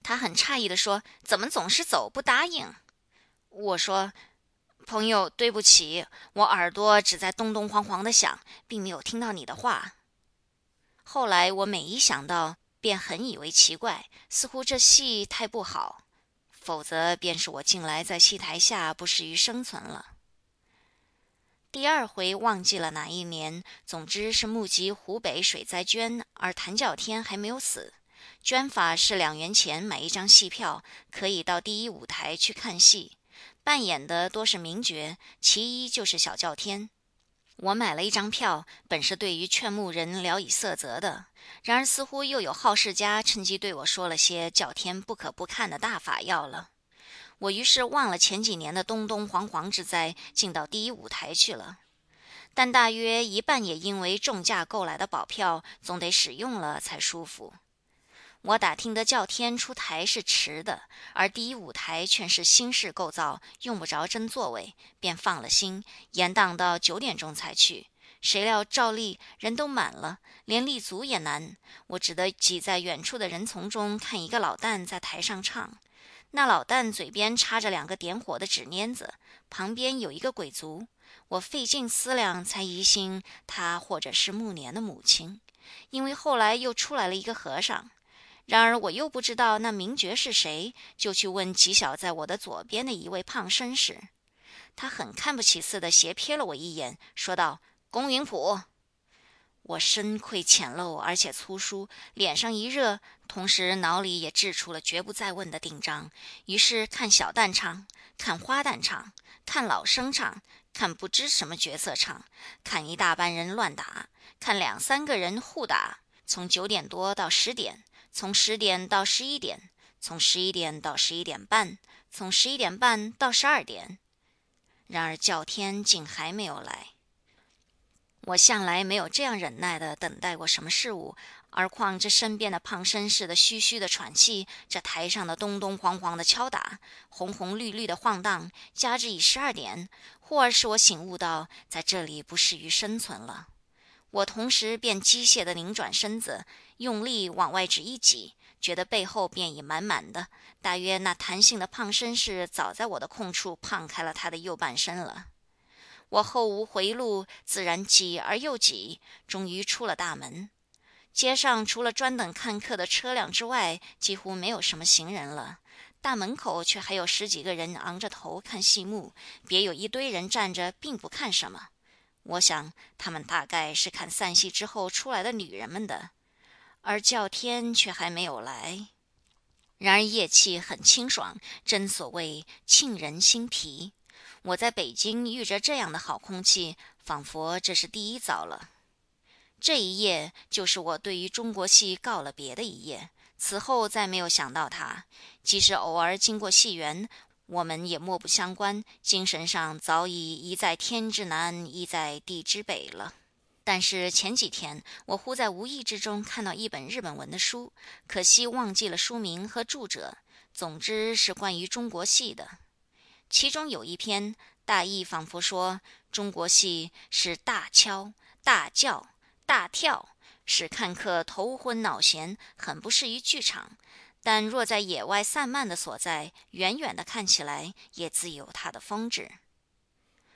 他很诧异地说：“怎么总是走不答应？”我说：“朋友，对不起，我耳朵只在咚咚哐哐的响，并没有听到你的话。”后来我每一想到，便很以为奇怪，似乎这戏太不好，否则便是我近来在戏台下不适于生存了。第二回忘记了哪一年，总之是目击湖北水灾捐，而谭教天还没有死。捐法是两元钱买一张戏票，可以到第一舞台去看戏。扮演的多是名角，其一就是小叫天。我买了一张票，本是对于劝募人聊以色泽的，然而似乎又有好事家趁机对我说了些叫天不可不看的大法要了。我于是忘了前几年的东东惶惶之灾，进到第一舞台去了。但大约一半也因为重价购来的保票，总得使用了才舒服。我打听得叫天出台是迟的，而第一舞台却是新式构造，用不着真座位，便放了心，延宕到九点钟才去。谁料照例人都满了，连立足也难，我只得挤在远处的人丛中，看一个老旦在台上唱。那老旦嘴边插着两个点火的纸捻子，旁边有一个鬼卒。我费尽思量，才疑心他或者是暮年的母亲，因为后来又出来了一个和尚。然而我又不知道那名角是谁，就去问挤小在我的左边的一位胖绅士。他很看不起似的斜瞥了我一眼，说道：“龚云普。”我深愧浅陋，而且粗疏，脸上一热，同时脑里也掷出了绝不再问的定章。于是看小旦唱，看花旦唱，看老生唱，看不知什么角色唱，看一大班人乱打，看两三个人互打，从九点多到十点，从十点到十一点，从十一点到十一点半，从十一点半到十二点。然而叫天竟还没有来。我向来没有这样忍耐的等待过什么事物，而况这身边的胖绅士的嘘嘘的喘气，这台上的咚咚晃晃的敲打，红红绿绿的晃荡，加之已十二点，忽而使我醒悟到，在这里不适于生存了。我同时便机械地拧转身子，用力往外只一挤，觉得背后便已满满的。大约那弹性的胖绅士早在我的空处胖开了他的右半身了。我后无回路，自然挤而又挤，终于出了大门。街上除了专等看客的车辆之外，几乎没有什么行人了。大门口却还有十几个人昂着头看戏幕，别有一堆人站着，并不看什么。我想，他们大概是看散戏之后出来的女人们的，而叫天却还没有来。然而夜气很清爽，真所谓沁人心脾。我在北京遇着这样的好空气，仿佛这是第一遭了。这一夜就是我对于中国戏告了别的一夜，此后再没有想到它。即使偶尔经过戏园。我们也莫不相关，精神上早已一在天之南，一在地之北了。但是前几天，我忽在无意之中看到一本日本文的书，可惜忘记了书名和著者。总之是关于中国戏的。其中有一篇，大意仿佛说中国戏是大敲、大叫、大跳，使看客头昏脑眩，很不适于剧场。但若在野外散漫的所在，远远的看起来也自有它的风致。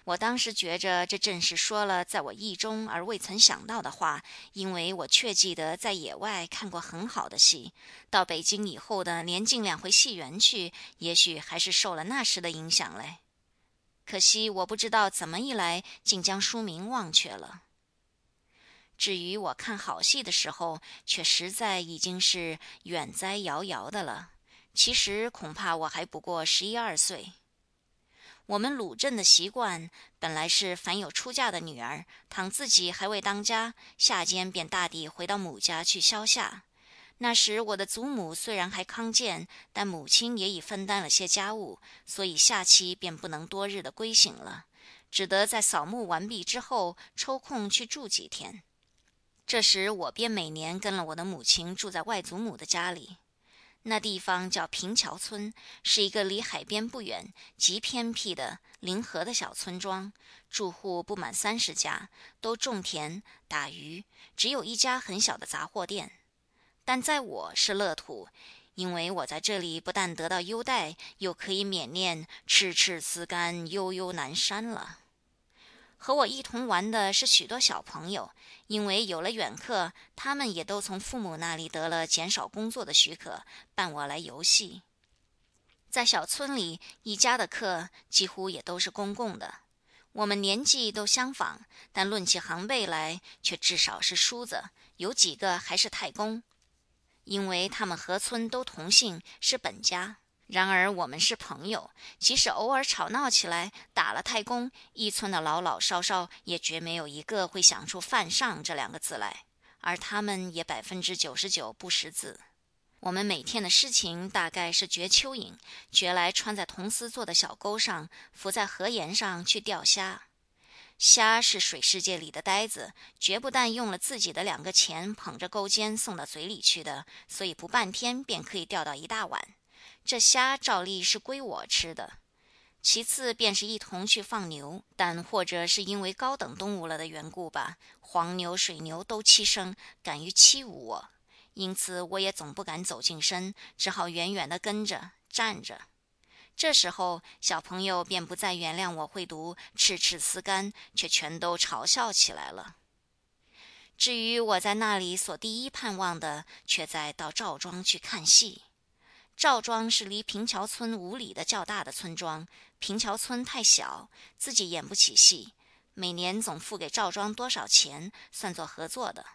我当时觉着这正是说了在我意中而未曾想到的话，因为我确记得在野外看过很好的戏，到北京以后的连进两回戏园去，也许还是受了那时的影响嘞。可惜我不知道怎么一来，竟将书名忘却了。至于我看好戏的时候，却实在已经是远在遥遥的了。其实恐怕我还不过十一二岁。我们鲁镇的习惯本来是，凡有出嫁的女儿，倘自己还未当家，夏间便大抵回到母家去消夏。那时我的祖母虽然还康健，但母亲也已分担了些家务，所以夏期便不能多日的归省了，只得在扫墓完毕之后抽空去住几天。这时，我便每年跟了我的母亲住在外祖母的家里。那地方叫平桥村，是一个离海边不远、极偏僻的临河的小村庄，住户不满三十家，都种田打鱼，只有一家很小的杂货店。但在我是乐土，因为我在这里不但得到优待，又可以免念赤赤丝竿悠悠南山了。和我一同玩的是许多小朋友，因为有了远客，他们也都从父母那里得了减少工作的许可，伴我来游戏。在小村里，一家的客几乎也都是公共的。我们年纪都相仿，但论起行辈来，却至少是叔子，有几个还是太公，因为他们和村都同姓，是本家。然而我们是朋友，即使偶尔吵闹起来，打了太公，一村的老老少少也绝没有一个会想出“犯上”这两个字来，而他们也百分之九十九不识字。我们每天的事情大概是掘蚯蚓，掘来穿在铜丝做的小钩上，浮在河沿上去钓虾。虾是水世界里的呆子，绝不但用了自己的两个钱捧着钩尖送到嘴里去的，所以不半天便可以钓到一大碗。这虾照例是归我吃的，其次便是一同去放牛，但或者是因为高等动物了的缘故吧，黄牛、水牛都欺生，敢于欺侮我，因此我也总不敢走近身，只好远远地跟着站着。这时候小朋友便不再原谅我会读赤赤丝竿，却全都嘲笑起来了。至于我在那里所第一盼望的，却在到赵庄去看戏。赵庄是离平桥村五里的较大的村庄，平桥村太小，自己演不起戏，每年总付给赵庄多少钱，算作合作的。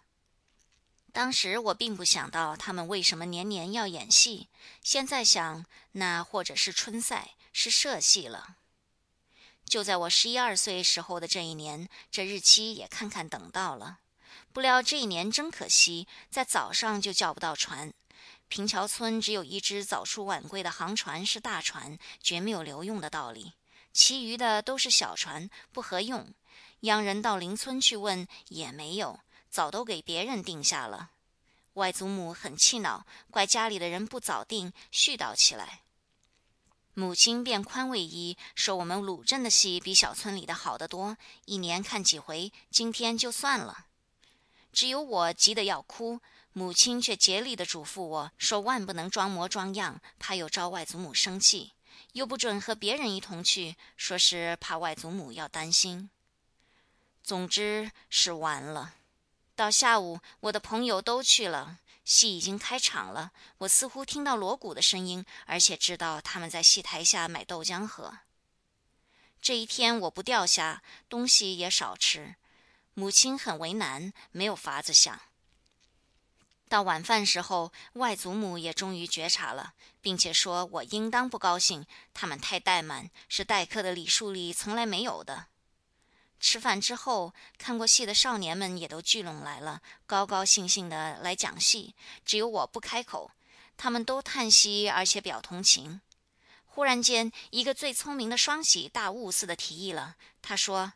当时我并不想到他们为什么年年要演戏，现在想，那或者是春赛，是社戏了。就在我十一二岁时候的这一年，这日期也看看等到了，不料这一年真可惜，在早上就叫不到船。平桥村只有一只早出晚归的航船是大船，绝没有留用的道理。其余的都是小船，不合用。央人到邻村去问，也没有，早都给别人定下了。外祖母很气恼，怪家里的人不早定，絮叨起来。母亲便宽慰一说：“我们鲁镇的戏比小村里的好得多，一年看几回，今天就算了。”只有我急得要哭，母亲却竭力地嘱咐我说：“万不能装模装样，怕又招外祖母生气；又不准和别人一同去，说是怕外祖母要担心。”总之是完了。到下午，我的朋友都去了。戏已经开场了，我似乎听到锣鼓的声音，而且知道他们在戏台下买豆浆喝。这一天我不钓虾，东西也少吃，母亲很为难，没有法子想。到晚饭时候，外祖母也终于觉察了，并且说我应当不高兴，他们太怠慢，是待客的礼数里从来没有的。吃饭之后，看过戏的少年们也都聚拢来了，高高兴兴的来讲戏。只有我不开口，他们都叹息，而且表同情。忽然间，一个最聪明的双喜大悟似的提议了，他说：“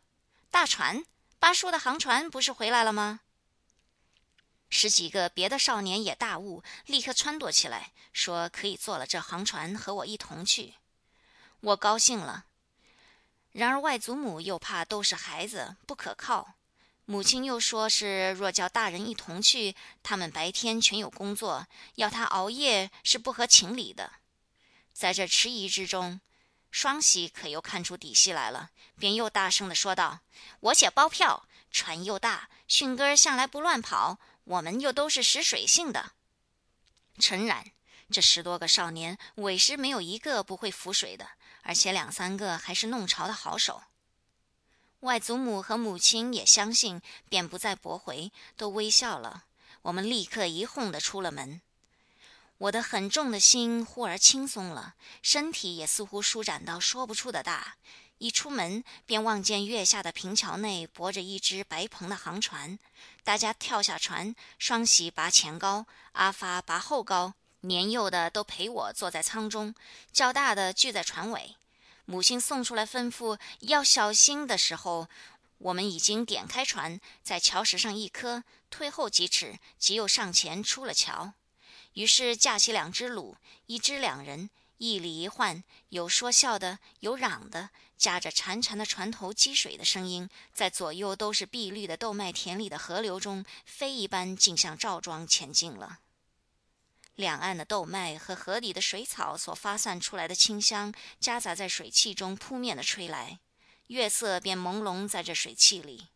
大船，八叔的航船不是回来了吗？”十几个别的少年也大悟，立刻撺掇起来，说可以坐了这航船和我一同去。我高兴了。然而外祖母又怕都是孩子不可靠，母亲又说是若叫大人一同去，他们白天全有工作，要他熬夜是不合情理的。在这迟疑之中，双喜可又看出底细来了，便又大声的说道：“我写包票，船又大，迅哥向来不乱跑，我们又都是识水性的。”诚然，这十多个少年，委实没有一个不会浮水的。而且两三个还是弄潮的好手。外祖母和母亲也相信，便不再驳回，都微笑了。我们立刻一哄的出了门。我的很重的心忽而轻松了，身体也似乎舒展到说不出的大。一出门，便望见月下的平桥内泊着一只白篷的航船。大家跳下船，双喜拔前高，阿发拔后高。年幼的都陪我坐在舱中，较大的聚在船尾。母亲送出来吩咐要小心的时候，我们已经点开船，在桥石上一磕，退后几尺，即又上前出了桥。于是架起两只橹，一只两人，一里一换，有说笑的，有嚷的，夹着潺潺的船头积水的声音，在左右都是碧绿的豆麦田里的河流中，飞一般竟向赵庄前进了。两岸的豆麦和河底的水草所发散出来的清香，夹杂在水汽中扑面的吹来，月色便朦胧在这水汽里。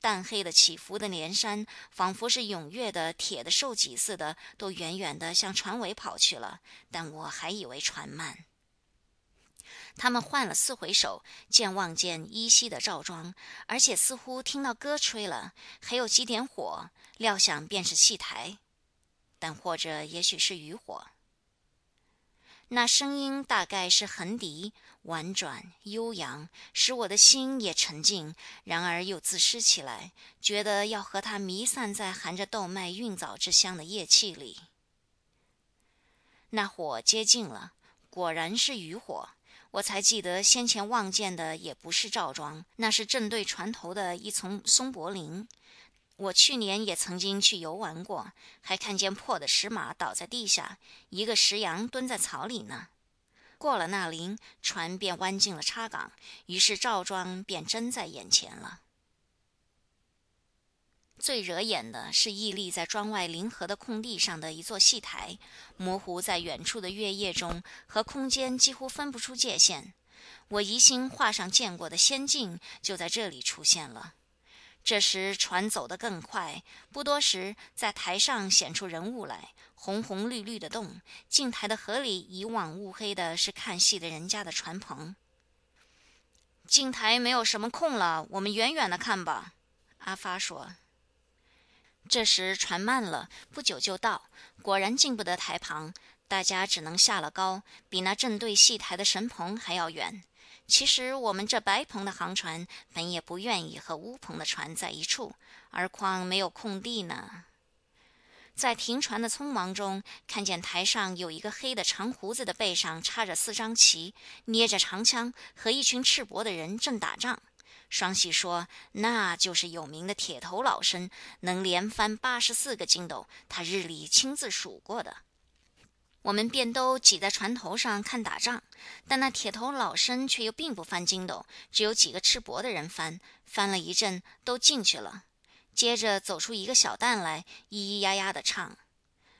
淡黑的起伏的连山，仿佛是踊跃的铁的兽脊似的，都远远的向船尾跑去了。但我还以为船慢。他们换了四回手，见望见依稀的赵庄，而且似乎听到歌吹了，还有几点火，料想便是戏台。但或者也许是渔火，那声音大概是横笛，婉转悠扬，使我的心也沉静，然而又自失起来，觉得要和它弥散在含着豆麦韵枣之香的夜气里。那火接近了，果然是渔火，我才记得先前望见的也不是赵庄，那是正对船头的一丛松柏林。我去年也曾经去游玩过，还看见破的石马倒在地下，一个石羊蹲在草里呢。过了那林，船便弯进了叉港，于是赵庄便真在眼前了。最惹眼的是屹立在庄外临河的空地上的一座戏台，模糊在远处的月夜中，和空间几乎分不出界限。我疑心画上见过的仙境就在这里出现了。这时船走得更快，不多时，在台上显出人物来，红红绿绿的洞。近台的河里，以往乌黑的是看戏的人家的船棚。近台没有什么空了，我们远远的看吧。阿发说。这时船慢了，不久就到，果然进不得台旁，大家只能下了高，比那正对戏台的神棚还要远。其实我们这白棚的航船本也不愿意和乌篷的船在一处，而况没有空地呢。在停船的匆忙中，看见台上有一个黑的长胡子的背上插着四张旗，捏着长枪，和一群赤膊的人正打仗。双喜说：“那就是有名的铁头老生，能连翻八十四个筋斗，他日里亲自数过的。”我们便都挤在船头上看打仗，但那铁头老生却又并不翻筋斗，只有几个赤膊的人翻，翻了一阵都进去了。接着走出一个小旦来，咿咿呀呀的唱。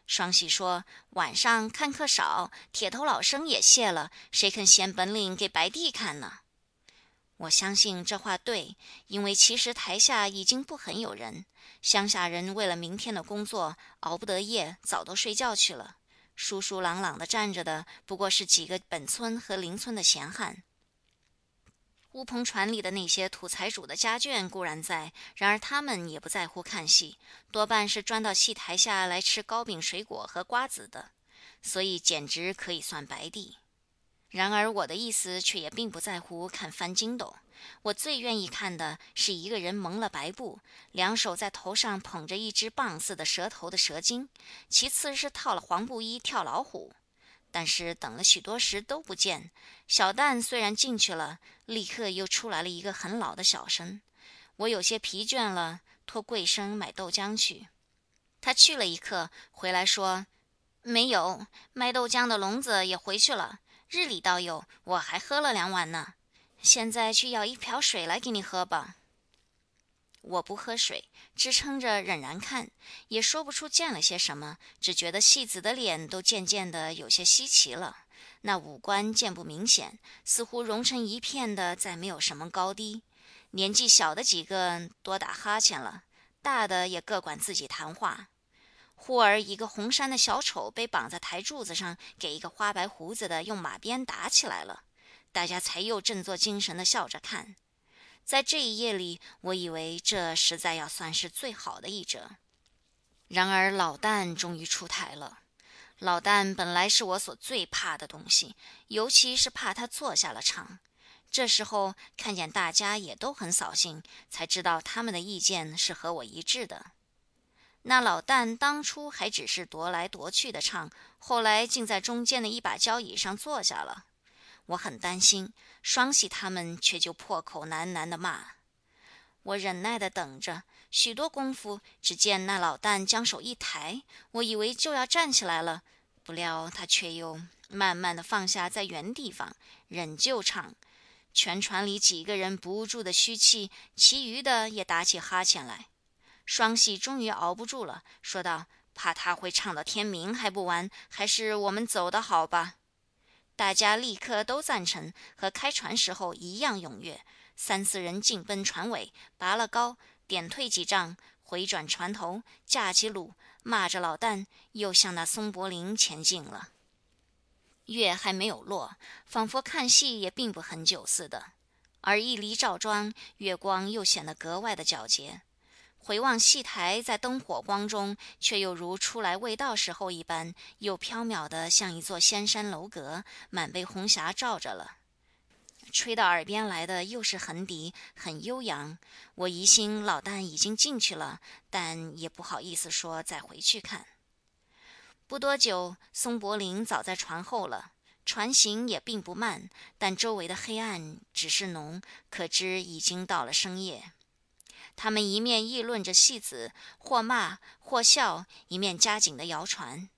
双喜说：“晚上看客少，铁头老生也谢了，谁肯显本领给白帝看呢？”我相信这话对，因为其实台下已经不很有人，乡下人为了明天的工作熬不得夜，早都睡觉去了。疏疏朗朗的站着的，不过是几个本村和邻村的闲汉。乌篷船里的那些土财主的家眷固然在，然而他们也不在乎看戏，多半是钻到戏台下来吃糕饼、水果和瓜子的，所以简直可以算白地。然而我的意思却也并不在乎看翻筋斗。我最愿意看的是一个人蒙了白布，两手在头上捧着一只棒似的蛇头的蛇精；其次是套了黄布衣跳老虎。但是等了许多时都不见。小旦虽然进去了，立刻又出来了一个很老的小生。我有些疲倦了，托贵生买豆浆去。他去了一刻，回来说：“没有，卖豆浆的聋子也回去了。日里倒有，我还喝了两碗呢。”现在去舀一瓢水来给你喝吧。我不喝水，支撑着忍然看，也说不出见了些什么，只觉得戏子的脸都渐渐的有些稀奇了。那五官渐不明显，似乎融成一片的，再没有什么高低。年纪小的几个多打哈欠了，大的也各管自己谈话。忽而一个红衫的小丑被绑在台柱子上，给一个花白胡子的用马鞭打起来了。大家才又振作精神的笑着看，在这一夜里，我以为这实在要算是最好的一折。然而老旦终于出台了。老旦本来是我所最怕的东西，尤其是怕他坐下了场。这时候看见大家也都很扫兴，才知道他们的意见是和我一致的。那老旦当初还只是踱来踱去的唱，后来竟在中间的一把交椅上坐下了。我很担心，双喜他们却就破口喃喃的骂。我忍耐的等着，许多功夫，只见那老旦将手一抬，我以为就要站起来了，不料他却又慢慢的放下在原地方，仍旧唱。全船里几个人不住的嘘气，其余的也打起哈欠来。双喜终于熬不住了，说道：“怕他会唱到天明还不完，还是我们走的好吧。”大家立刻都赞成，和开船时候一样踊跃。三四人进奔船尾，拔了篙，点退几丈，回转船头，架起橹，骂着老旦，又向那松柏林前进了。月还没有落，仿佛看戏也并不很久似的。而一离赵庄，月光又显得格外的皎洁。回望戏台，在灯火光中，却又如初来未到时候一般，又飘渺的像一座仙山楼阁，满被红霞照着了。吹到耳边来的又是横笛，很悠扬。我疑心老旦已经进去了，但也不好意思说再回去看。不多久，松柏林早在船后了，船行也并不慢，但周围的黑暗只是浓，可知已经到了深夜。他们一面议论着戏子，或骂或笑，一面加紧的摇船。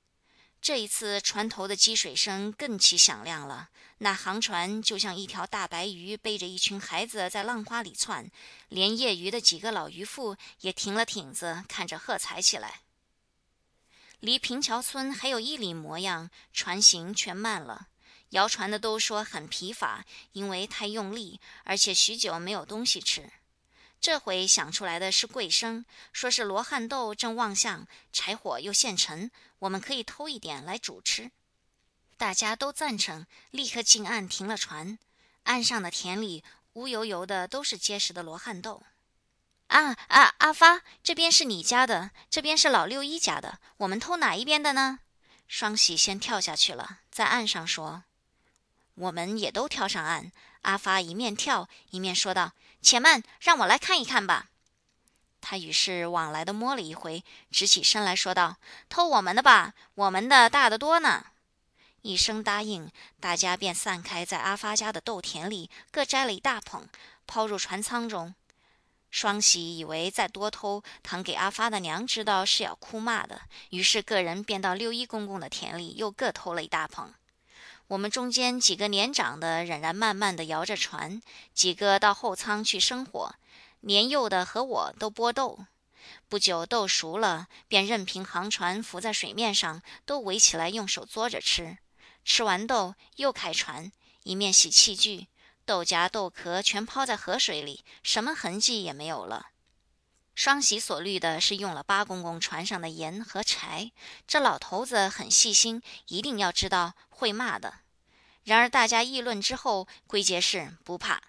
这一次船头的积水声更其响亮了。那航船就像一条大白鱼背着一群孩子在浪花里窜，连业余的几个老渔夫也停了艇子，看着喝彩起来。离平桥村还有一里模样，船行却慢了。摇船的都说很疲乏，因为太用力，而且许久没有东西吃。这回想出来的是贵生，说是罗汉豆正旺相，柴火又现成，我们可以偷一点来煮吃。大家都赞成，立刻进岸停了船。岸上的田里乌油油的，都是结实的罗汉豆。啊啊！阿发，这边是你家的，这边是老六一家的，我们偷哪一边的呢？双喜先跳下去了，在岸上说：“我们也都跳上岸。”阿发一面跳一面说道。且慢，让我来看一看吧。他于是往来的摸了一回，直起身来说道：“偷我们的吧，我们的大得多呢。”一声答应，大家便散开，在阿发家的豆田里各摘了一大捧，抛入船舱中。双喜以为再多偷，倘给阿发的娘知道，是要哭骂的，于是个人便到六一公公的田里，又各偷了一大捧。我们中间几个年长的仍然慢慢地摇着船，几个到后舱去生火，年幼的和我都剥豆。不久豆熟了，便任凭航船浮在水面上，都围起来用手捉着吃。吃完豆，又开船，一面洗器具。豆荚、豆壳全抛在河水里，什么痕迹也没有了。双喜所虑的是用了八公公船上的盐和柴。这老头子很细心，一定要知道会骂的。然而大家议论之后，归结是不怕。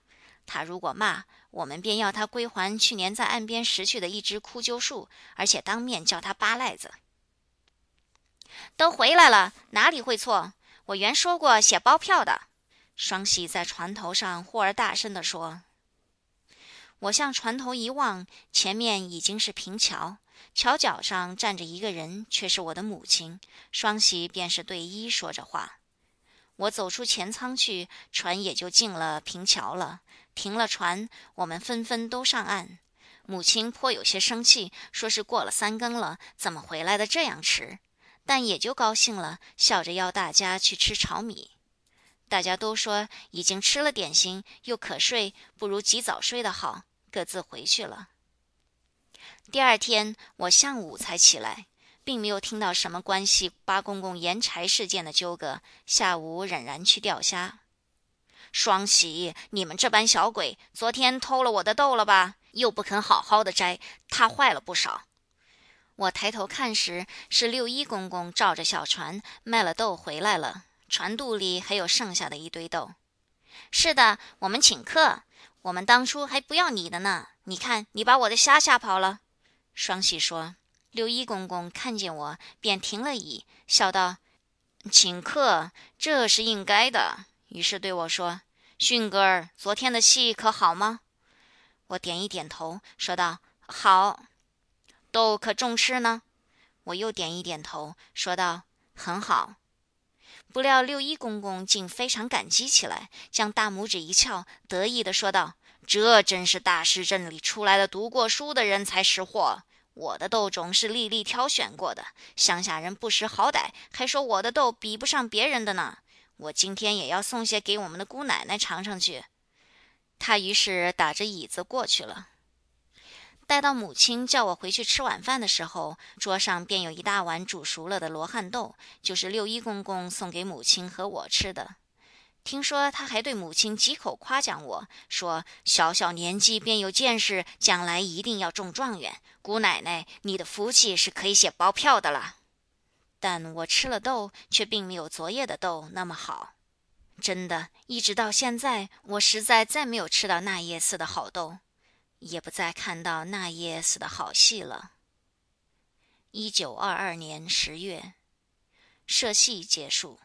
他如果骂，我们便要他归还去年在岸边拾去的一只枯鸠树，而且当面叫他八赖子。都回来了，哪里会错？我原说过写包票的。双喜在船头上忽而大声地说：“我向船头一望，前面已经是平桥，桥脚上站着一个人，却是我的母亲。双喜便是对一说着话。我走出前舱去，船也就进了平桥了，停了船，我们纷纷都上岸。母亲颇有些生气，说是过了三更了，怎么回来的这样迟？但也就高兴了，笑着邀大家去吃炒米。”大家都说已经吃了点心，又可睡，不如及早睡得好，各自回去了。第二天我上午才起来，并没有听到什么关系八公公盐柴事件的纠葛。下午仍然去钓虾。双喜，你们这班小鬼，昨天偷了我的豆了吧？又不肯好好的摘，踏坏了不少。我抬头看时，是六一公公照着小船卖了豆回来了。船肚里还有剩下的一堆豆。是的，我们请客。我们当初还不要你的呢。你看，你把我的虾吓跑了。双喜说：“六一公公看见我，便停了椅，笑道：‘请客，这是应该的。’于是对我说：‘迅哥儿，昨天的戏可好吗？’我点一点头，说道：‘好。’豆可重吃呢？我又点一点头，说道：‘很好。’不料六一公公竟非常感激起来，将大拇指一翘，得意地说道：“这真是大师镇里出来的读过书的人才识货。我的豆种是粒粒挑选过的，乡下人不识好歹，还说我的豆比不上别人的呢。我今天也要送些给我们的姑奶奶尝尝去。”他于是打着椅子过去了。待到母亲叫我回去吃晚饭的时候，桌上便有一大碗煮熟了的罗汉豆，就是六一公公送给母亲和我吃的。听说他还对母亲几口夸奖我说：“小小年纪便有见识，将来一定要中状元。姑奶奶，你的福气是可以写包票的了。”但我吃了豆，却并没有昨夜的豆那么好。真的，一直到现在，我实在再没有吃到那夜似的好豆。也不再看到那夜死的好戏了。一九二二年十月，社戏结束。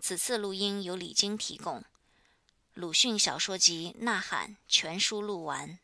此次录音由李晶提供。鲁迅小说集《呐喊》全书录完。